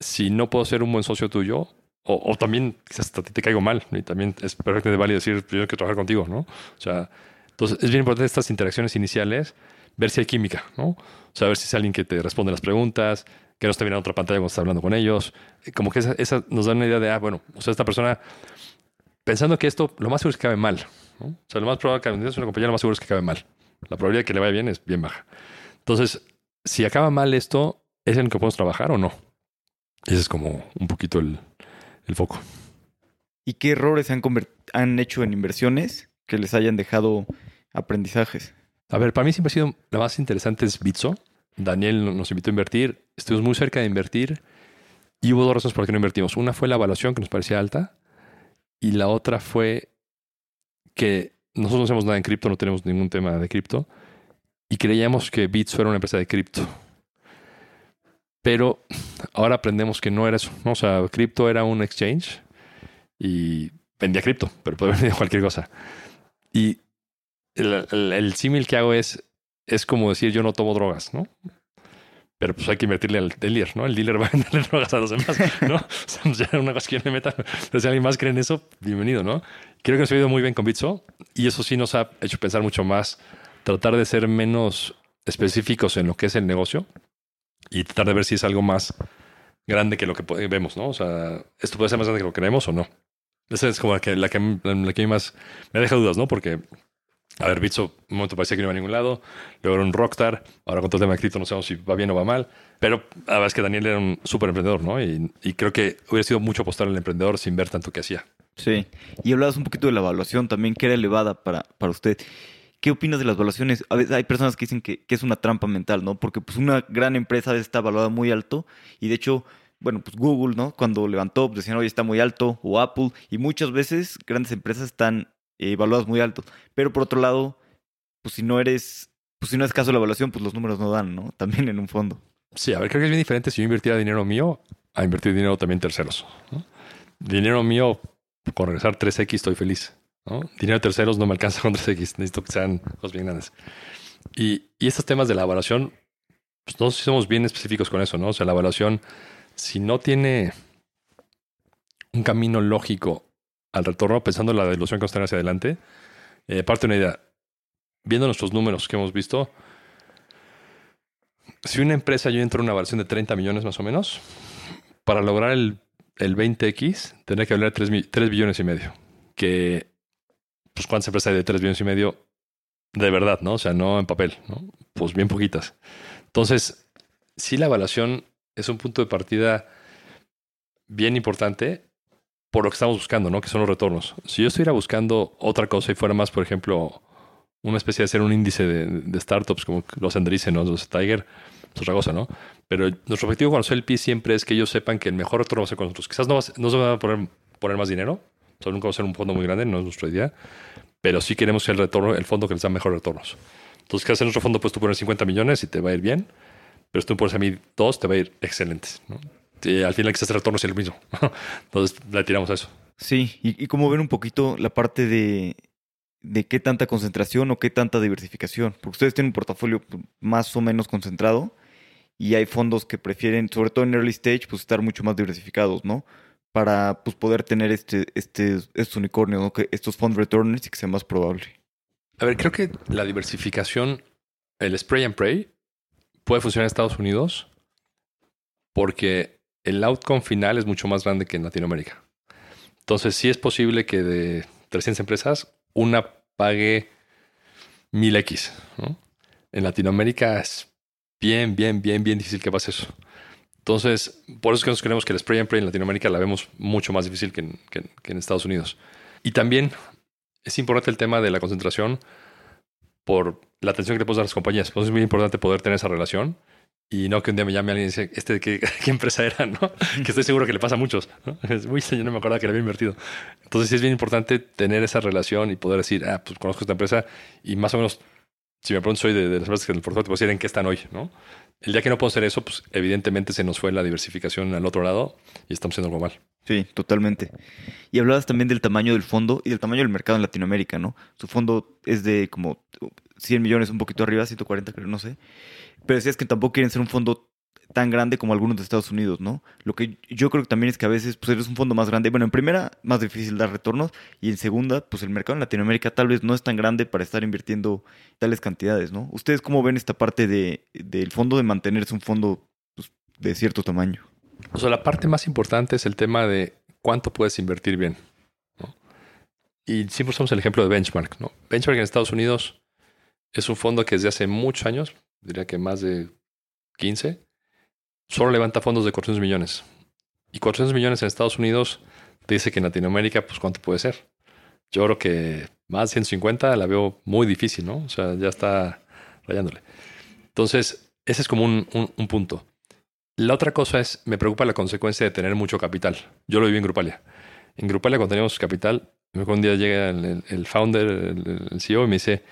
si no puedo ser un buen socio tuyo, o, o también quizás te caigo mal, y también es perfectamente válido decir, yo quiero trabajar contigo, ¿no? O sea, entonces es bien importante estas interacciones iniciales, ver si hay química, ¿no? O sea, ver si es alguien que te responde las preguntas, que no está mirando otra pantalla cuando está hablando con ellos. Como que esa, nos da una idea de, ah, bueno, o sea, esta persona, pensando que esto, lo más seguro es que cabe mal. ¿no? O sea, lo más probable que es una compañía, lo más seguro es que cabe mal. La probabilidad de que le vaya bien es bien baja. Entonces, si acaba mal esto, ¿es en lo que podemos trabajar o no? Ese es como un poquito el, el foco. ¿Y qué errores han, han hecho en inversiones que les hayan dejado aprendizajes? A ver, para mí siempre ha sido la más interesante es Bitso. Daniel nos invitó a invertir, estuvimos muy cerca de invertir y hubo dos razones por las que no invertimos. Una fue la evaluación que nos parecía alta y la otra fue que nosotros no hacemos nada en cripto, no tenemos ningún tema de cripto y creíamos que Bitso era una empresa de cripto. Pero ahora aprendemos que no era eso. O sea, cripto era un exchange y vendía cripto, pero puede vender cualquier cosa. Y el, símil que hago es, es como decir yo no tomo drogas, ¿no? Pero pues hay que invertirle al dealer, ¿no? El dealer va a venderle drogas a los demás, ¿no? o sea, una cosa que me meta. si alguien más cree en eso, bienvenido, ¿no? Creo que nos ha ido muy bien con Bitso y eso sí nos ha hecho pensar mucho más, tratar de ser menos específicos en lo que es el negocio y tratar de ver si es algo más grande que lo que vemos, ¿no? O sea, esto puede ser más grande que lo que queremos o no. Esa es como la que, la que, la que más me deja dudas, ¿no? Porque, a ver, Bitso un momento parecía que no iba a ningún lado, luego era un rockstar, ahora con todo el tema de cripto no sabemos si va bien o va mal, pero la verdad es que Daniel era un súper emprendedor, ¿no? Y, y, creo que hubiera sido mucho apostar al emprendedor sin ver tanto que hacía. Sí, y hablabas un poquito de la evaluación también, que era elevada para, para usted. ¿Qué opinas de las evaluaciones? A veces hay personas que dicen que, es una trampa mental, ¿no? Porque pues una gran empresa está evaluada muy alto y de hecho bueno, pues Google, ¿no? Cuando levantó, pues decían, oye, está muy alto, o Apple, y muchas veces grandes empresas están eh, muy alto. Pero por otro lado, pues si no eres, pues si no es caso de la evaluación, pues los números no dan, ¿no? También en un fondo. Sí, a ver, creo que es bien diferente si yo invirtiera dinero mío a invertir dinero también terceros. Dinero mío, con regresar 3X estoy feliz. ¿No? Dinero de terceros no me alcanza con 3X, necesito que sean cosas bien grandes. Y, y estos temas de la evaluación, pues nosotros somos bien específicos con eso, ¿no? O sea, la evaluación si no tiene un camino lógico al retorno, pensando en la a tener hacia adelante, eh, parte de una idea. Viendo nuestros números que hemos visto, si una empresa yo entro en una versión de 30 millones más o menos, para lograr el, el 20X tendría que valer 3, 3 billones y medio. Que, pues, ¿cuántas empresas hay de 3 billones y medio? De verdad, ¿no? O sea, no en papel, ¿no? Pues bien poquitas. Entonces, si la evaluación es un punto de partida bien importante por lo que estamos buscando, ¿no? Que son los retornos. Si yo estuviera buscando otra cosa y fuera más, por ejemplo, una especie de hacer un índice de, startups como los Andreessen o los Tiger, es otra cosa, ¿no? Pero nuestro objetivo con los LP siempre es que ellos sepan que el mejor retorno va a ser con nosotros. Quizás no, no se van a poner más dinero, sea, nunca va a ser un fondo muy grande, no es nuestra idea, pero sí queremos el retorno, el fondo que les da mejores retornos. Entonces, ¿qué hace nuestro fondo? Pues tú pones 50 millones y te va a ir bien pero si tú pones a mí dos, te va a ir excelente. ¿no? al final quizás el retorno es el mismo. Entonces le tiramos a eso. Sí, y, y ven un poquito la parte de, de qué tanta concentración o qué tanta diversificación. Porque ustedes tienen un portafolio más o menos concentrado y hay fondos que prefieren, sobre todo en early stage, pues estar mucho más diversificados, ¿no? Para pues, poder tener este, este, estos unicornios, ¿no? que estos fund returners y que sea más probable. A ver, creo que la diversificación, el spray and pray, puede funcionar en Estados Unidos porque el outcome final es mucho más grande que en Latinoamérica. Entonces, sí es posible que de 300 empresas, una pague 1000X. En Latinoamérica es bien, bien, bien, bien difícil que pase eso. Entonces, por eso es que nosotros creemos que el spray and pray en Latinoamérica la vemos mucho más difícil que en, que en Estados Unidos. Y también es importante el tema de la concentración por la atención que le puedes dar a las compañías. Entonces es muy importante poder tener esa relación y no que un día me llame alguien y dice, ¿este qué, qué empresa era? ¿no? que estoy seguro que le pasa a muchos. ¿no? Uy, yo no me acordaba que le había invertido. Entonces sí es bien importante tener esa relación y poder decir, ah, pues conozco esta empresa y más o menos, si me pregunto, soy de, de las empresas que en el portafolio te puedo decir en qué están hoy, ¿no? El día que no puedo hacer eso, pues evidentemente se nos fue la diversificación al otro lado y estamos haciendo algo mal. Sí, totalmente. Y hablabas también del tamaño del fondo y del tamaño del mercado en Latinoamérica, ¿no? Su fondo es de como 100 millones, un poquito arriba, 140 creo, no sé. Pero decías que tampoco quieren ser un fondo tan grande como algunos de Estados Unidos, ¿no? Lo que yo creo que también es que a veces pues eres un fondo más grande. Bueno, en primera, más difícil dar retornos y en segunda, pues el mercado en Latinoamérica tal vez no es tan grande para estar invirtiendo tales cantidades, ¿no? ¿Ustedes cómo ven esta parte de, del fondo de mantenerse un fondo pues, de cierto tamaño? O sea, la parte más importante es el tema de cuánto puedes invertir bien, ¿no? Y siempre usamos el ejemplo de Benchmark, ¿no? Benchmark en Estados Unidos es un fondo que desde hace muchos años, diría que más de 15, solo levanta fondos de 400 millones. Y 400 millones en Estados Unidos te dice que en Latinoamérica, pues cuánto puede ser. Yo creo que más de 150 la veo muy difícil, ¿no? O sea, ya está rayándole. Entonces, ese es como un, un, punto. La otra cosa es, me preocupa la consecuencia de tener mucho capital. Yo lo viví en Grupalia. En Grupalia, cuando teníamos capital, un día llega el, founder, el, CEO, y me dice,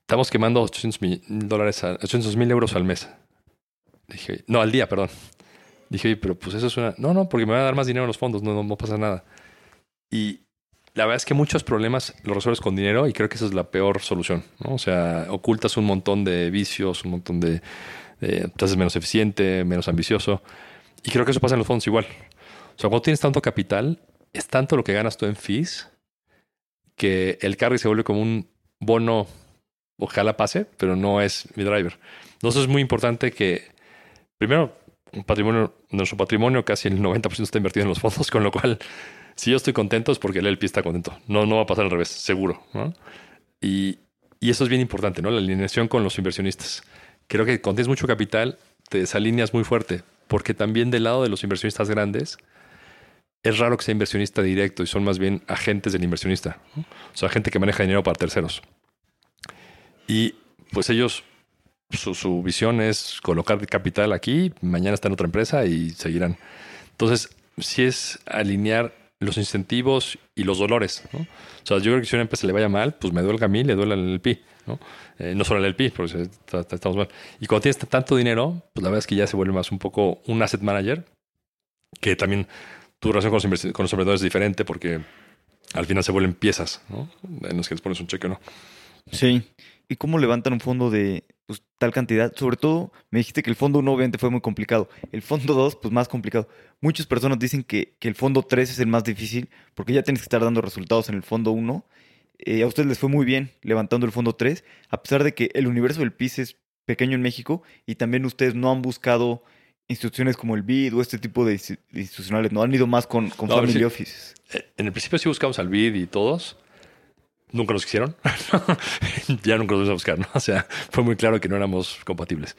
estamos quemando 800 mil dólares, 800 mil euros al mes. Dije, no, al día, perdón. Dije, pero pues eso es una... No, no, porque me van a dar más dinero en los fondos, no, no, pasa nada. Y la verdad es que muchos problemas los resuelves con dinero y creo que esa es la peor solución, ¿no? O sea, ocultas un montón de vicios, un montón de... te haces menos eficiente, menos ambicioso. Y creo que eso pasa en los fondos igual. O sea, cuando tienes tanto capital, es tanto lo que ganas tú en fees que el carry se vuelve como un bono, ojalá pase, pero no es mi driver. Entonces es muy importante que, primero, un patrimonio, nuestro patrimonio casi el 90% está invertido en los fondos, con lo cual, si yo estoy contento es porque el LP está contento. No, no va a pasar al revés, seguro. Y, y, eso es bien importante, ¿no? La alineación con los inversionistas. Creo que cuando tienes mucho capital, te desalineas muy fuerte, porque también del lado de los inversionistas grandes, es raro que sea inversionista directo y son más bien agentes del inversionista. O sea, gente que maneja dinero para terceros. Y pues ellos, su, visión es colocar capital aquí, mañana está en otra empresa y seguirán. Entonces, si es alinear los incentivos y los dolores. ¿no? O sea, yo creo que si a una empresa le vaya mal, pues me duele a mí, le duele al LP. ¿no? Eh, no solo al LP, porque estamos mal. Y cuando tienes tanto dinero, pues la verdad es que ya se vuelve más un poco un asset manager, que también tu relación con los, con los es diferente porque al final se vuelven piezas, ¿no? En los que les pones un cheque o no. Sí. ¿Y cómo levantan un fondo de pues, tal cantidad? Sobre todo, me dijiste que el fondo 1 obviamente fue muy complicado. El fondo 2, pues más complicado. Muchas personas dicen que, que, el fondo 3 es el más difícil porque ya tienes que estar dando resultados en el fondo 1. Eh, a ustedes les fue muy bien levantando el fondo 3, a pesar de que el universo del PIS es pequeño en México y también ustedes no han buscado instituciones como el BID o este tipo de institucionales, ¿no? Han ido más con, con Family Offices. Eh, en el principio sí buscamos al BID y todos. Nunca nos quisieron. ya nunca los vamos a buscar, ¿no? O sea, fue muy claro que no éramos compatibles.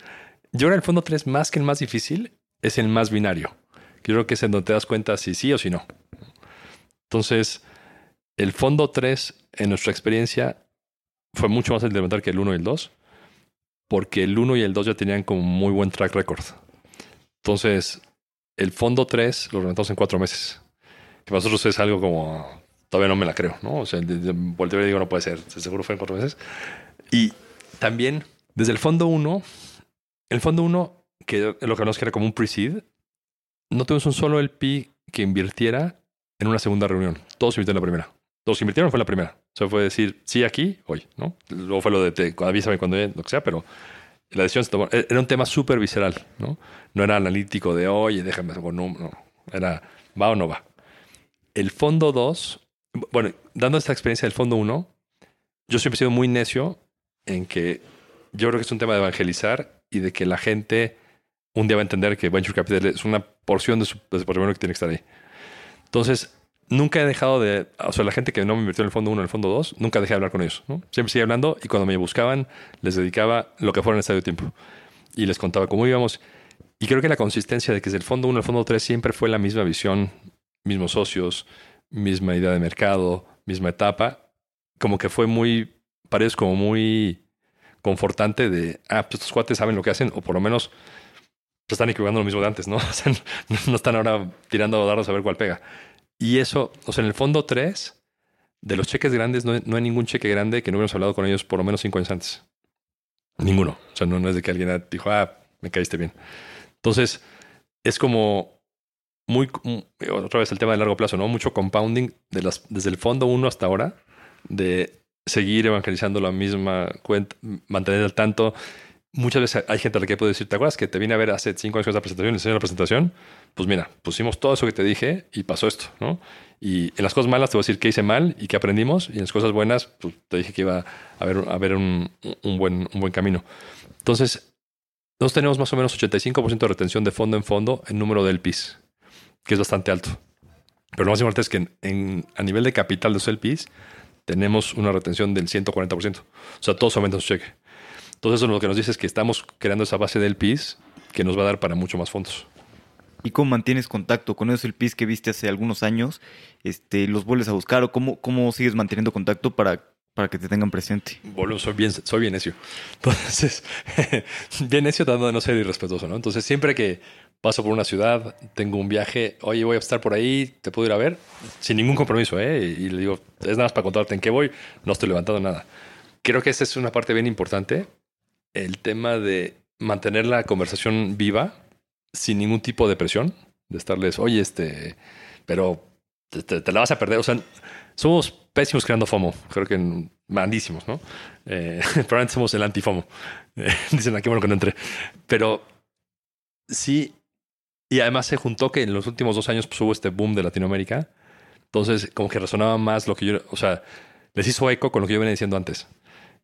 Yo en el fondo 3, más que el más difícil, es el más binario. Creo que es en donde te das cuenta si sí o si no. Entonces, el fondo 3, en nuestra experiencia, fue mucho más el de levantar que el 1 y el 2, porque el 1 y el 2 ya tenían como muy buen track record. Entonces, el fondo 3 lo reventamos en cuatro meses. Que para nosotros es algo como, todavía no me la creo, ¿no? O sea, volteo y digo, no puede ser, seguro fue en cuatro meses. Y también, desde el fondo 1, el fondo 1, que lo que hablamos que era como un pre-seed, no tuvimos un solo LP que invirtiera en una segunda reunión. Todos invirtieron en la primera. Todos invirtieron fue la primera. O sea, fue decir sí aquí, hoy, ¿no? Luego fue lo de te, avísame cuando lo que sea, pero la decisión se tomó. E-, era un tema súper visceral, ¿no? No era analítico de, oye, déjame, no, no. Era, va o no va. El fondo 2, bueno, dando esta experiencia del fondo 1, yo siempre he sido muy necio en que yo creo que es un tema de evangelizar y de que la gente un día va a entender que Venture Capital es una porción de su, de su patrimonio que tiene que estar ahí. Entonces, nunca he dejado de, o sea, la gente que no me invirtió en el fondo 1, en el fondo 2, nunca dejé de hablar con ellos. ¿no? Siempre seguía hablando y cuando me buscaban les dedicaba lo que fuera en estadio de tiempo. Y les contaba cómo íbamos. Y creo que la consistencia de que desde el fondo 1 al fondo 3 siempre fue la misma visión, mismos socios, misma idea de mercado, misma etapa, como que fue muy, parece como muy confortante de, ah, pues estos cuates saben lo que hacen, o por lo menos se están equivocando lo mismo de antes, ¿no? O sea, no están ahora tirando dardos a ver cuál pega. Y eso, o sea, en el fondo 3, de los cheques grandes, no, hay ningún cheque grande que no hubiéramos hablado con ellos por lo menos cinco años antes. Ninguno. O sea, no, es de que alguien dijo, ah, me caíste bien. Entonces, es como muy, otra vez el tema de largo plazo, ¿no? Mucho compounding de las, desde el fondo 1 hasta ahora, de seguir evangelizando la misma cuenta, mantener al tanto muchas veces hay gente a la que puedo decir, ¿te acuerdas que te vine a ver hace cinco años con esa presentación, enseñé la presentación? Pues mira, pusimos todo eso que te dije y pasó esto, ¿no? Y en las cosas malas te voy a decir qué hice mal y qué aprendimos, y en las cosas buenas, pues te dije que iba a haber, a haber un, un, buen, un buen camino. Entonces, nosotros tenemos más o menos 85% de retención de fondo en fondo en número del PIS, que es bastante alto. Pero lo más importante es que en, a nivel de capital de los LPs tenemos una retención del 140%. O sea, todos aumentan su cheque. Entonces eso lo que nos dice es que estamos creando esa base del PIS que nos va a dar para mucho más fondos. ¿Y cómo mantienes contacto con esos LPs que viste hace algunos años? Este, ¿Los vuelves a buscar o cómo, cómo sigues manteniendo contacto para, para que te tengan presente? Bueno, soy bien, soy bien necio. Entonces, bien necio tratando de no ser irrespetuoso, ¿no? Entonces, siempre que paso por una ciudad, tengo un viaje, oye, voy a estar por ahí, te puedo ir a ver, sin ningún compromiso, ¿eh? Y le digo, es nada más para contarte en qué voy, no estoy levantando nada. Creo que esa es una parte bien importante, el tema de mantener la conversación viva sin ningún tipo de presión, de estarles, oye, este, pero te, la vas a perder. O sea, somos pésimos creando FOMO, creo que malísimos, ¿no? Eh, probablemente somos el anti-FOMO. dicen aquí, bueno, que no entré. Pero sí, y además se juntó que en los últimos dos años pues, hubo este boom de Latinoamérica. Entonces, como que resonaba más lo que yo, o sea, les hizo eco con lo que yo venía diciendo antes.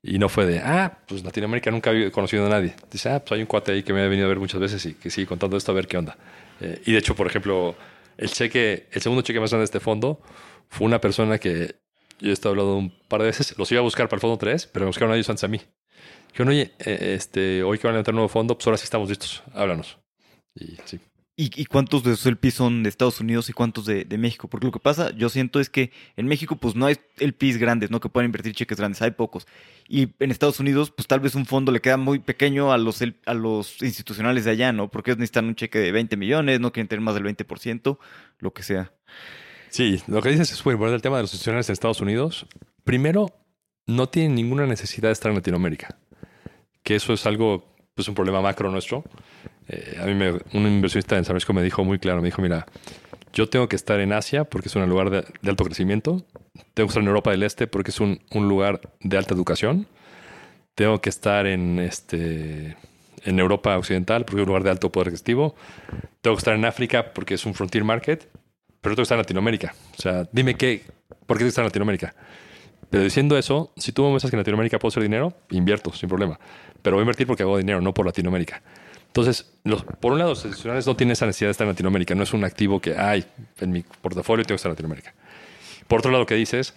Y no fue de, ah, pues Latinoamérica nunca había conocido a nadie. Dice, ah, pues hay un cuate ahí que me ha venido a ver muchas veces y que sigue contando esto a ver qué onda. Eh, y de hecho, por ejemplo, el cheque, el segundo cheque más grande de este fondo fue una persona que yo he estado hablando un par de veces, los iba a buscar para el fondo 3, pero me buscaron a ellos antes a mí. Dijeron, oye, eh, este, hoy que van a entrar un nuevo fondo, pues ahora sí estamos listos, háblanos. Y así. ¿Y, cuántos de esos LPs son de Estados Unidos y cuántos de, México? Porque lo que pasa, yo siento, es que en México pues no hay LPs grandes, ¿no? Que puedan invertir cheques grandes, hay pocos. Y en Estados Unidos pues tal vez un fondo le queda muy pequeño a los, a los institucionales de allá, ¿no? Porque ellos necesitan un cheque de 20 millones, no quieren tener más del 20%, lo que sea. Sí, lo que dices es muy bueno el tema de los institucionales en Estados Unidos. Primero, no tienen ninguna necesidad de estar en Latinoamérica, que eso es algo, pues un problema macro nuestro. Eh, a mí me, un inversionista en San Francisco me dijo muy claro, me dijo, mira, yo tengo que estar en Asia porque es un lugar de, alto crecimiento, tengo que estar en Europa del Este porque es un, un, lugar de alta educación, tengo que estar en, este, en Europa Occidental porque es un lugar de alto poder adquisitivo, tengo que estar en África porque es un frontier market, pero tengo que estar en Latinoamérica. O sea, dime qué, ¿por qué tengo que estar en Latinoamérica? Pero diciendo eso, si tú me muestras que en Latinoamérica puedo hacer dinero, invierto sin problema. Pero voy a invertir porque hago dinero, no por Latinoamérica. Entonces, por un lado, los institucionales no tienen esa necesidad de estar en Latinoamérica. No es un activo que, hay en mi portafolio tengo que estar en Latinoamérica. Por otro lado, que dices,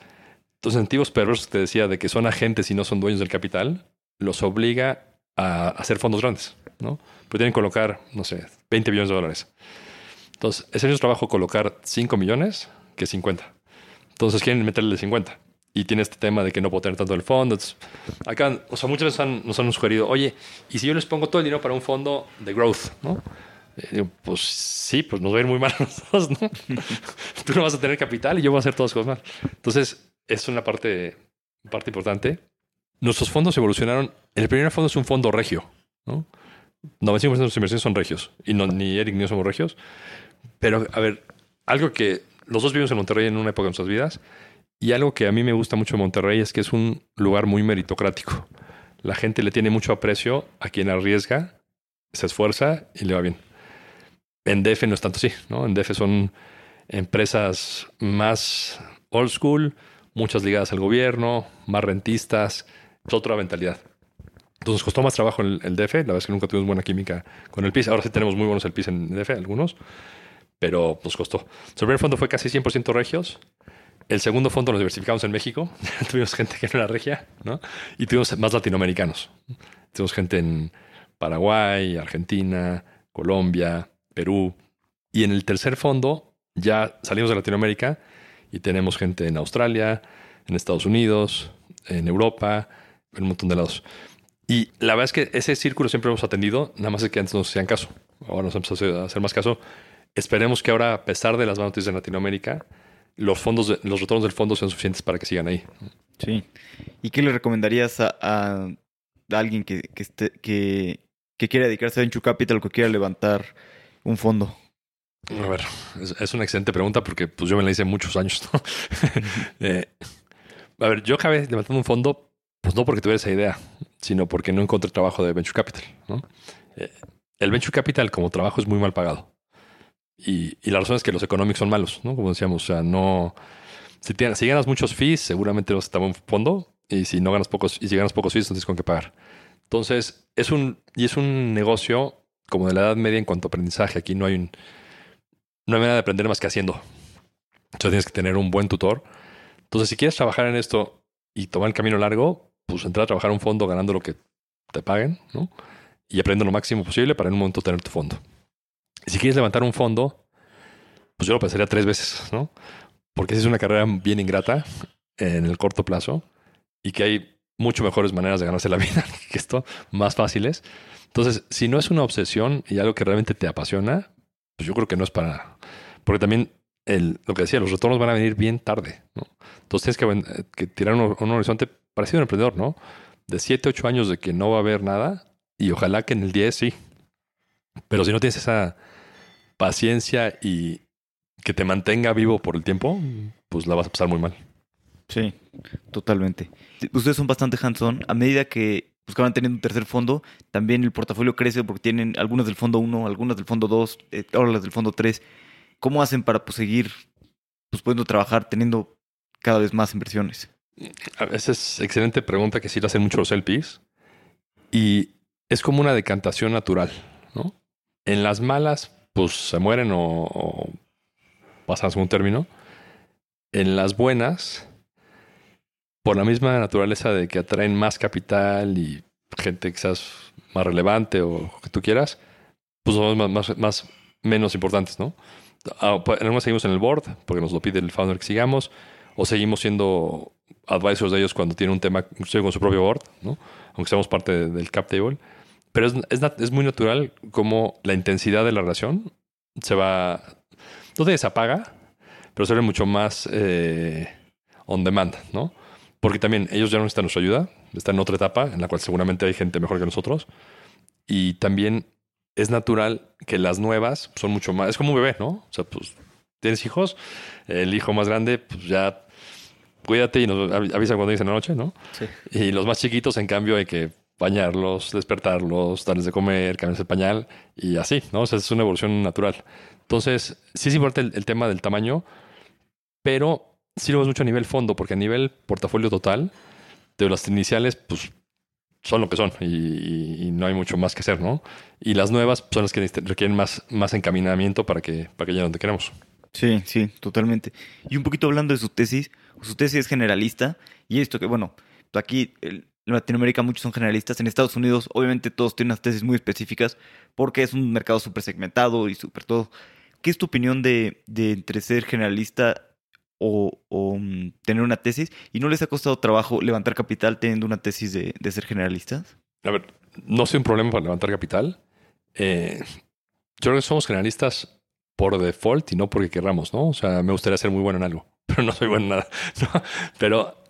los incentivos perversos que te decía de que son agentes y no son dueños del capital, los obliga a hacer fondos grandes, ¿no? Pero tienen que colocar, no sé, 20 millones de dólares. Entonces, es el trabajo colocar 5 millones que 50. Entonces, quieren meterle 50 y tiene este tema de que no puedo tener tanto el fondo. acá, o sea, muchas veces nos han sugerido, oye, ¿y si yo les pongo todo el dinero para un fondo de growth? ¿no? Eh, pues sí, pues nos va a ir muy mal a los dos, ¿no? Tú no vas a tener capital y yo voy a hacer todas las cosas mal. Entonces, es una parte, parte importante. Nuestros fondos evolucionaron. El primer fondo es un fondo regio, ¿no? 95% de nuestras inversiones son regios. Y no, ni Eric ni yo somos regios. Pero, a ver, algo que los dos vivimos en Monterrey en una época de nuestras vidas y algo que a mí me gusta mucho Monterrey es que es un lugar muy meritocrático. La gente le tiene mucho aprecio a quien arriesga, se esfuerza y le va bien. En DF no es tanto así, ¿no? En DF son empresas más old school, muchas ligadas al gobierno, más rentistas, es otra mentalidad. Entonces costó más trabajo el, el DF, la verdad es que nunca tuvimos buena química con el PIS, ahora sí tenemos muy buenos el PIS en DF, algunos, pero nos costó. El primer fondo fue casi 100% regios, el segundo fondo lo diversificamos en México. tuvimos gente que no era regia, ¿no? Y tuvimos más latinoamericanos. Tuvimos gente en Paraguay, Argentina, Colombia, Perú. Y en el tercer fondo ya salimos de Latinoamérica y tenemos gente en Australia, en Estados Unidos, en Europa, en un montón de lados. Y la verdad es que ese círculo siempre hemos atendido, nada más es que antes nos hacían caso. Ahora nos empezamos a hacer más caso. Esperemos que ahora, a pesar de las noticias de Latinoamérica, los fondos, los retornos del fondo sean suficientes para que sigan ahí. Sí. ¿Y qué le recomendarías a, alguien que, que, esté, que, que quiera dedicarse a Venture Capital o que quiera levantar un fondo? A ver, es, una excelente pregunta porque pues yo me la hice muchos años. Eh, a ver, yo acabé levantando un fondo, pues no porque tuviera esa idea, sino porque no encontré trabajo de Venture Capital. Eh, el Venture Capital como trabajo es muy mal pagado. Y, la razón es que los económicos son malos, ¿no? Como decíamos, o sea, no... Si, ganas muchos fees, seguramente vas a estar en fondo. Y si no ganas pocos, y si ganas pocos fees, no tienes con qué pagar. Entonces, es un, y es un negocio como de la edad media en cuanto a aprendizaje. Aquí no hay un, no hay manera de aprender más que haciendo. Entonces tienes que tener un buen tutor. Entonces, si quieres trabajar en esto y tomar el camino largo, pues entrar a trabajar en un fondo ganando lo que te paguen, ¿no? y aprende lo máximo posible para en un momento tener tu fondo. Si quieres levantar un fondo, pues yo lo pensaría tres veces, ¿no? Porque es una carrera bien ingrata en el corto plazo y que hay mucho mejores maneras de ganarse la vida que esto, más fáciles. Entonces, si no es una obsesión y algo que realmente te apasiona, pues yo creo que no es para... Porque también el, lo que decía, los retornos van a venir bien tarde, ¿no? Entonces tienes que, que tirar un, un, horizonte parecido a un emprendedor, ¿no? De 7, 8 años de que no va a haber nada y ojalá que en el 10 sí. Pero si no tienes esa paciencia y que te mantenga vivo por el tiempo, pues la vas a pasar muy mal. Sí, totalmente. Ustedes son bastante hands-on. A medida que pues, van teniendo un tercer fondo, también el portafolio crece porque tienen algunas del fondo 1, algunas del fondo 2, eh, ahora las del fondo 3. ¿Cómo hacen para pues, seguir pues, pudiendo trabajar teniendo cada vez más inversiones? Esa es excelente pregunta que sí la hacen muchos los LPs. Y es como una decantación natural, ¿no? En las malas, pues se mueren o, o pasan a segundo término. En las buenas, por la misma naturaleza de que atraen más capital y gente quizás más relevante o que tú quieras, pues son más, más, más menos importantes, ¿no? Ah, pues, algunos seguimos en el board porque nos lo pide el founder que sigamos, o seguimos siendo advisors de ellos cuando tienen un tema con su propio board, ¿no? Aunque seamos parte del cap table. Pero es, es, es muy natural como la intensidad de la relación se va. No se desapaga, pero se ve mucho más eh, on demand, ¿no? Porque también ellos ya no necesitan nuestra ayuda, están en otra etapa en la cual seguramente hay gente mejor que nosotros. Y también es natural que las nuevas son mucho más. Es como un bebé, ¿no? O sea, pues tienes hijos, el hijo más grande, pues ya cuídate y nos avisa cuando dice en la noche, ¿no? Sí. Y los más chiquitos, en cambio, hay que bañarlos, despertarlos, darles de comer, cambiarles el pañal y así, ¿no? O sea, es una evolución natural. Entonces, sí es importante el, el tema del tamaño, pero sí lo ves mucho a nivel fondo, porque a nivel portafolio total, de las iniciales, pues son lo que son y, y, no hay mucho más que hacer, ¿no? Y las nuevas son las que requieren más, más encaminamiento para que, para que lleguen donde queremos. Sí, sí, totalmente. Y un poquito hablando de su tesis, su tesis es generalista y esto que, bueno, aquí en Latinoamérica muchos son generalistas, en Estados Unidos obviamente todos tienen unas tesis muy específicas porque es un mercado súper segmentado y súper todo. ¿Qué es tu opinión de, entre ser generalista o, um, tener una tesis y no les ha costado trabajo levantar capital teniendo una tesis de, ser generalistas? A ver, no soy un problema para levantar capital. Eh, yo creo que somos generalistas por default y no porque querramos, ¿no? O sea, me gustaría ser muy bueno en algo, pero no soy bueno en nada. Pero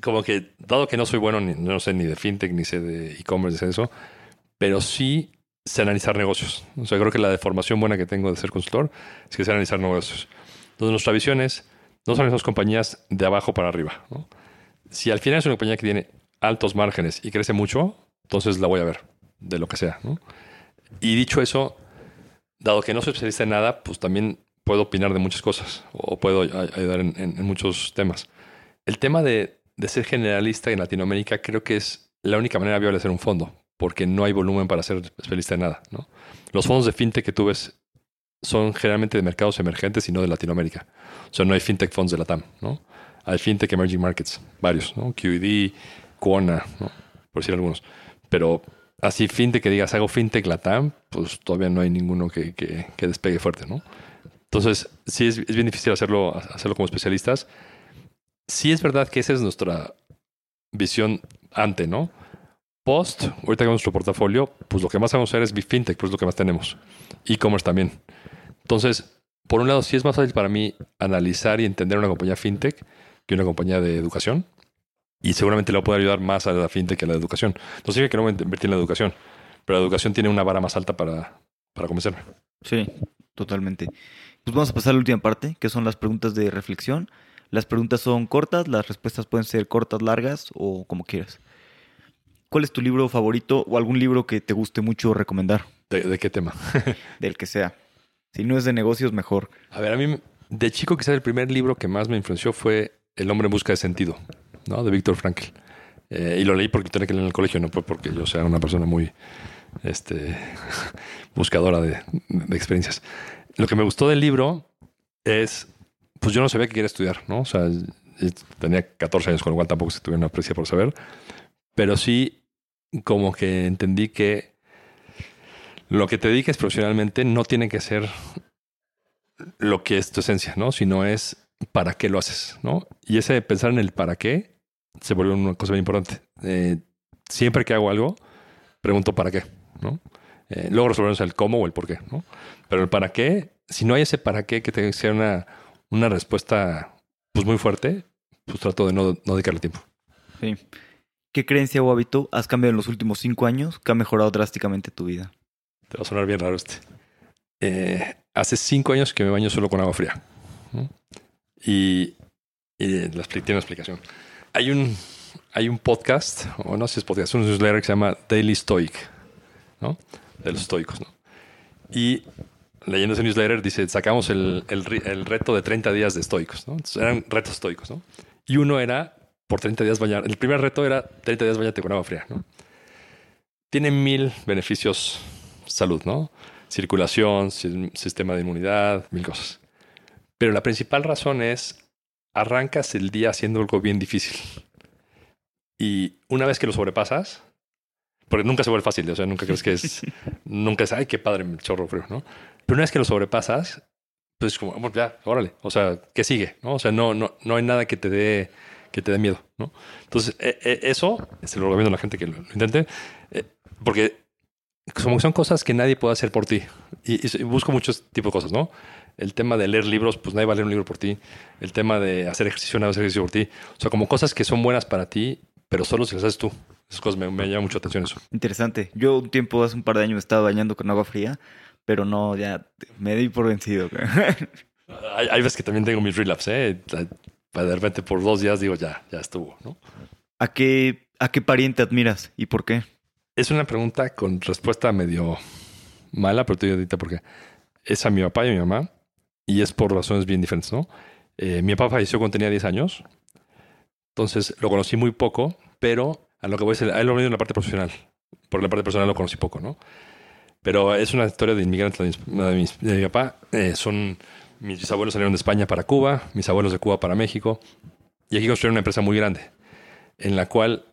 como que, dado que no soy bueno, ni, no sé ni de fintech, ni sé de e-commerce, ni eso, pero sí sé analizar negocios. O sea, creo que la deformación buena que tengo de ser consultor es que sé analizar negocios. Entonces, nuestra visión es no son esas compañías de abajo para arriba. ¿no? Si al final es una compañía que tiene altos márgenes y crece mucho, entonces la voy a ver, de lo que sea. ¿no? Y dicho eso, dado que no soy especialista en nada, pues también puedo opinar de muchas cosas o puedo ayudar en, en, en muchos temas. El tema de, de, ser generalista en Latinoamérica creo que es la única manera viable de hacer un fondo, porque no hay volumen para ser especialista en nada. Los fondos de fintech que tú ves son generalmente de mercados emergentes y no de Latinoamérica. O sea, no hay fintech funds de la TAM, ¿no? Hay fintech emerging markets, varios, ¿no? QED, Quona, ¿no? Por decir algunos. Pero así fintech que digas, hago fintech LATAM, pues todavía no hay ninguno que despegue fuerte, ¿no? Entonces, sí es, es, bien difícil hacerlo, hacerlo como especialistas. Sí es verdad que esa es nuestra visión ante, ¿no? Post, ahorita que nuestro portafolio, pues lo que más vamos a hacer es fintech, pues es lo que más tenemos. E-commerce también. Entonces, por un lado, sí es más fácil para mí analizar y entender una compañía fintech que una compañía de educación. Y seguramente le poder ayudar más a la fintech que a la educación. No significa que no voy a invertir en la educación, pero la educación tiene una vara más alta para, para convencerme. Sí, totalmente. Pues vamos a pasar a la última parte, que son las preguntas de reflexión. Las preguntas son cortas, las respuestas pueden ser cortas, largas o como quieras. ¿Cuál es tu libro favorito o algún libro que te guste mucho recomendar? ¿De, de qué tema? Del que sea. Si no es de negocios, mejor. A ver, a mí de chico quizás el primer libro que más me influenció fue El hombre en busca de sentido, ¿no? De Víctor Frankl. Eh, y lo leí porque tenía que leer en el colegio, no porque yo sea una persona muy este, buscadora de, de, experiencias. Lo que me gustó del libro es, pues yo no sabía que quería estudiar, ¿no? O sea, tenía 14 años, con lo cual tampoco se tuve una aprecia por saber, pero sí como que entendí que lo que te dediques profesionalmente no tiene que ser lo que es tu esencia, ¿no? Sino es para qué lo haces, ¿no? Y ese pensar en el para qué se vuelve una cosa muy importante. Eh, siempre que hago algo, pregunto para qué, ¿no? Eh, luego resolvemos el cómo o el por qué, ¿no? Pero el para qué, si no hay ese para qué que te sea una, una respuesta pues muy fuerte, pues trato de no, no dedicarle tiempo. Sí. ¿Qué creencia o hábito has cambiado en los últimos cinco años que ha mejorado drásticamente tu vida? Te va a sonar bien raro este. Eh, hace cinco años que me baño solo con agua fría. Y, y la, tiene una explicación. Hay un, hay un podcast, o no sé si es podcast, un newsletter que se llama Daily Stoic, ¿no? De los estoicos, ¿no? Y leyendo ese newsletter dice, sacamos el, el, el reto de 30 días de estoicos, ¿no? Entonces, eran retos estoicos, ¿no? Y uno era por 30 días bañar. El primer reto era 30 días bañarte con agua fría, ¿no? Tiene mil beneficios salud, ¿no? Circulación, sistema de inmunidad, mil cosas. Pero la principal razón es arrancas el día haciendo algo bien difícil. Y una vez que lo sobrepasas, porque nunca se vuelve fácil, o sea, nunca crees que es, nunca es, ay, qué padre, chorro frío, ¿no? Pero una vez que lo sobrepasas, pues como, ya, órale, o sea, ¿qué sigue? ¿no? O sea, no, no, no hay nada que te dé que te dé miedo, ¿no? Entonces, e, e, eso, se lo recomiendo a la gente que lo, intente, eh, porque como son cosas que nadie puede hacer por ti. Y, busco muchos tipos de cosas, ¿no? El tema de leer libros, pues nadie va a leer un libro por ti. El tema de hacer ejercicio, nadie va a hacer ejercicio por ti. O sea, como cosas que son buenas para ti, pero solo si las haces tú. Esas cosas me, me llaman mucho atención eso. Interesante. Yo un tiempo, hace un par de años, me estaba bañando con agua fría, pero no, ya me di por vencido. hay, hay, veces que también tengo mis relapse, ¿eh? De repente por dos días digo, ya, ya estuvo, ¿no? ¿A qué, ¿A qué pariente admiras y por qué? Es una pregunta con respuesta medio mala, pero te digo ahorita porque es a mi papá y a mi mamá y es por razones bien diferentes, ¿no? Eh, mi papá falleció cuando tenía 10 años, entonces lo conocí muy poco, pero a lo que voy a decir, a él lo venido en la parte profesional, por la parte personal lo conocí poco, ¿no? Pero es una historia de inmigrantes de mi, mi papá. Eh, son mis bisabuelos salieron de España para Cuba, mis abuelos de Cuba para México. Y aquí construyeron una empresa muy grande, en la cual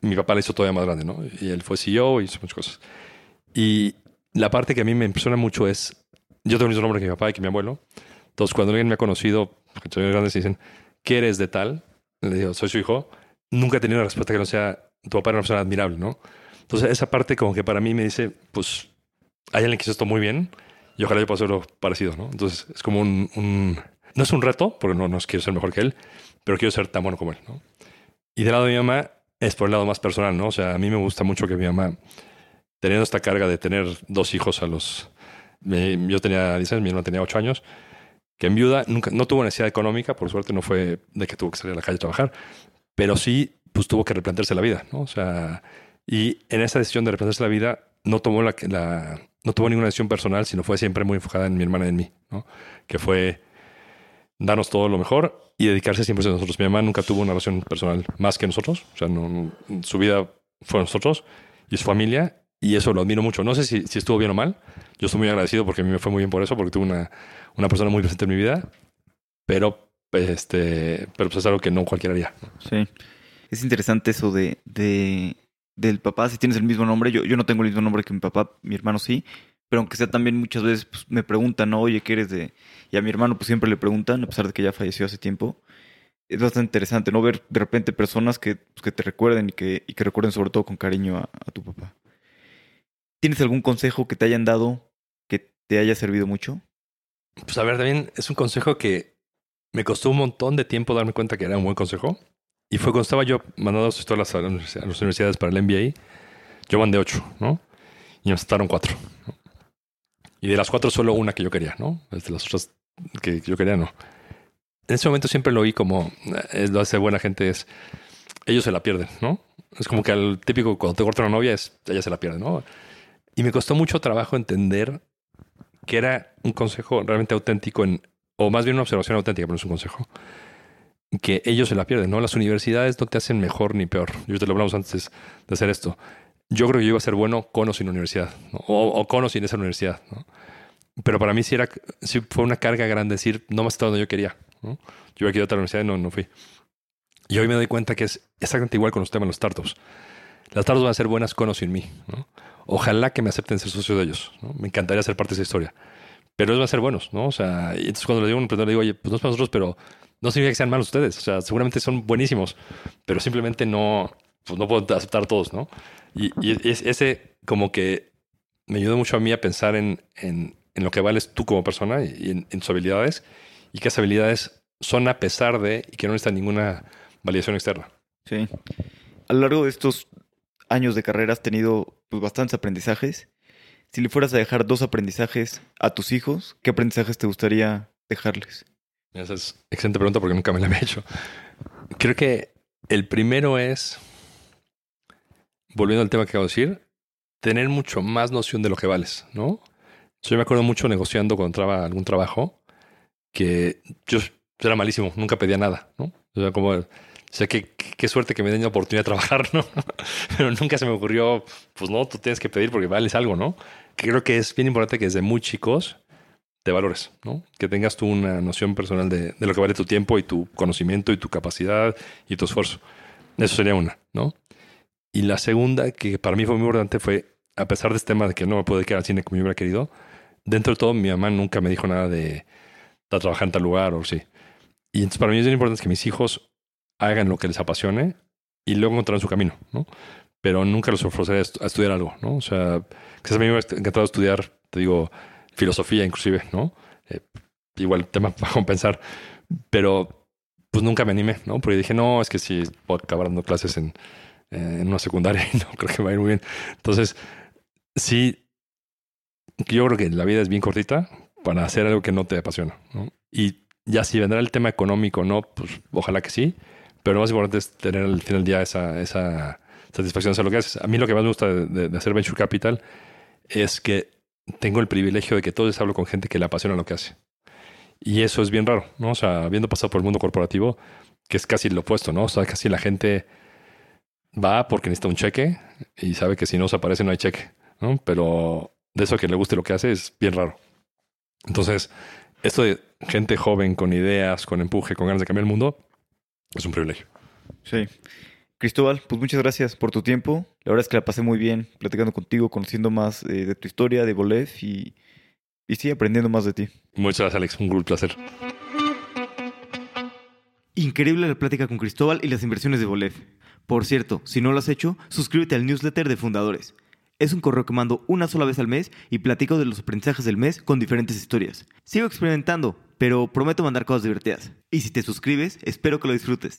mi papá la hizo todavía más grande, ¿no? Y él fue CEO y hizo muchas cosas. Y la parte que a mí me impresiona mucho es, yo tengo el mismo nombre que mi papá y que mi abuelo. Entonces, cuando alguien me ha conocido, porque soy grandes, y dicen, ¿qué eres de tal? Le digo, soy su hijo. Nunca he tenido una respuesta que no sea, tu papá era una persona admirable, ¿no? Entonces, esa parte como que para mí me dice, pues, hay alguien que hizo esto muy bien y ojalá yo pueda hacerlo parecido, ¿no? Entonces es como un, no es un reto, porque no, no quiero ser mejor que él, pero quiero ser tan bueno como él, ¿no? Y del lado de mi mamá es por el lado más personal, ¿no? O sea, a mí me gusta mucho que mi mamá, teniendo esta carga de tener dos hijos a los... yo tenía 10 años, mi hermana tenía 8 años, que en viuda nunca, no tuvo necesidad económica, por suerte no fue de que tuvo que salir a la calle a trabajar, pero sí, pues tuvo que replantearse la vida, ¿no? O sea, y en esa decisión de replantearse la vida, no tomó la, la no tuvo ninguna decisión personal, sino fue siempre muy enfocada en mi hermana y en mí, ¿no? Que fue darnos todo lo mejor y dedicarse siempre a nosotros. Mi mamá nunca tuvo una relación personal más que nosotros, o sea, no, su vida fue nosotros y su familia, y eso lo admiro mucho. No sé si, si, estuvo bien o mal, yo estoy muy agradecido porque a mí me fue muy bien por eso, porque tuve una, una persona muy presente en mi vida, pero, este, pero pues es algo que no cualquiera haría. Sí, es interesante eso de, de del papá, si tienes el mismo nombre, yo, yo no tengo el mismo nombre que mi papá, mi hermano sí, pero aunque sea también muchas veces pues, me preguntan, ¿no? oye, ¿qué eres de...? Y a mi hermano pues siempre le preguntan, a pesar de que ya falleció hace tiempo. Es bastante interesante, ¿no? Ver de repente personas que, pues, que te recuerden y que, y que recuerden sobre todo con cariño a, a tu papá. ¿Tienes algún consejo que te hayan dado que te haya servido mucho? Pues a ver, también es un consejo que me costó un montón de tiempo darme cuenta que era un buen consejo. Y fue cuando estaba yo mandando historias a, las universidades para el MBA, yo mandé ocho, ¿no? Y me aceptaron cuatro. Y de las cuatro solo una que yo quería, ¿no? De las otras que yo quería, no. En ese momento siempre lo oí como, es, lo hace buena gente, es, ellos se la pierden, ¿no? Es como que al típico, cuando te cortan una novia, es, ella se la pierde, ¿no? Y me costó mucho trabajo entender que era un consejo realmente auténtico, en, o más bien una observación auténtica, pero no es un consejo que ellos se la pierden, ¿no? Las universidades no te hacen mejor ni peor. Yo te lo hablamos antes de hacer esto. Yo creo que yo iba a ser bueno con o sin universidad, o, con o sin esa universidad, ¿no? Pero para mí sí, era, sí fue una carga grande decir, no me estado donde yo quería. Yo iba a otra universidad y no, no fui. Y hoy me doy cuenta que es exactamente igual con los temas de los startups. Las startups van a ser buenas con o sin mí, ¿no? ojalá que me acepten ser socio de ellos. Me encantaría ser parte de esa historia. Pero ellos van a ser buenos, ¿no? O sea, y entonces cuando le digo a un emprendedor, le digo, oye, pues no es para nosotros, pero no significa que sean malos ustedes. O sea, seguramente son buenísimos, pero simplemente no, pues no puedo aceptar a todos, ¿no? Y, y es, ese como que me ayudó mucho a mí a pensar en, en, en lo que vales tú como persona y en, en tus habilidades y que esas habilidades son a pesar de y que no necesitan ninguna validación externa. Sí. A lo largo de estos años de carrera has tenido pues, bastantes aprendizajes. Si le fueras a dejar dos aprendizajes a tus hijos, ¿qué aprendizajes te gustaría dejarles? Esa es excelente pregunta porque nunca me la había hecho. Creo que el primero es, volviendo al tema que acabo de decir, tener mucho más noción de lo que vales, ¿no? Yo me acuerdo mucho negociando cuando entraba algún trabajo que yo era malísimo, nunca pedía nada, ¿no? O sea, como, o qué suerte que me den la oportunidad de trabajar, ¿no? Pero nunca se me ocurrió, pues no, tú tienes que pedir porque vales algo, ¿no? Creo que es bien importante que desde muy chicos te valores, ¿no? Que tengas tú una noción personal de, de lo que vale tu tiempo y tu conocimiento y tu capacidad y tu esfuerzo. Eso sería una, ¿no? Y la segunda, que para mí fue muy importante, fue, a pesar de este tema de que no me pude quedar al cine como yo hubiera querido, dentro de todo mi mamá nunca me dijo nada de, de trabajar en tal lugar o sí. Y entonces para mí es bien importante que mis hijos hagan lo que les apasione y luego encontrarán su camino, ¿no? Pero nunca los ofreceré a, estu a estudiar algo, ¿no? O sea, que a mí me ha encantado estudiar, te digo, filosofía inclusive, ¿no? Eh, igual tema para compensar, pero pues nunca me animé, ¿no? Porque dije, no, es que si puedo acabar dando clases en, eh, en una secundaria y no creo que va a ir muy bien. Entonces, sí, yo creo que la vida es bien cortita para hacer algo que no te apasiona, ¿no? Y ya si vendrá el tema económico no, pues ojalá que sí, pero lo más importante es tener al final del día esa, esa satisfacción hacer lo que haces. A mí lo que más me gusta de, de hacer Venture Capital es que tengo el privilegio de que todos hablo con gente que le apasiona lo que hace. Y eso es bien raro, ¿no? O sea, habiendo pasado por el mundo corporativo, que es casi lo opuesto, ¿no? O sea, casi la gente va porque necesita un cheque y sabe que si no se aparece no hay cheque, ¿no? Pero de eso que le guste lo que hace es bien raro. Entonces, esto de gente joven con ideas, con empuje, con ganas de cambiar el mundo, es un privilegio. Sí. Cristóbal, pues muchas gracias por tu tiempo. La verdad es que la pasé muy bien platicando contigo, conociendo más eh, de tu historia, de Bolef y, y sí, aprendiendo más de ti. Muchas gracias, Alex. Un gran placer. Increíble la plática con Cristóbal y las inversiones de Bolef. Por cierto, si no lo has hecho, suscríbete al newsletter de Fundadores. Es un correo que mando una sola vez al mes y platico de los aprendizajes del mes con diferentes historias. Sigo experimentando, pero prometo mandar cosas divertidas. Y si te suscribes, espero que lo disfrutes.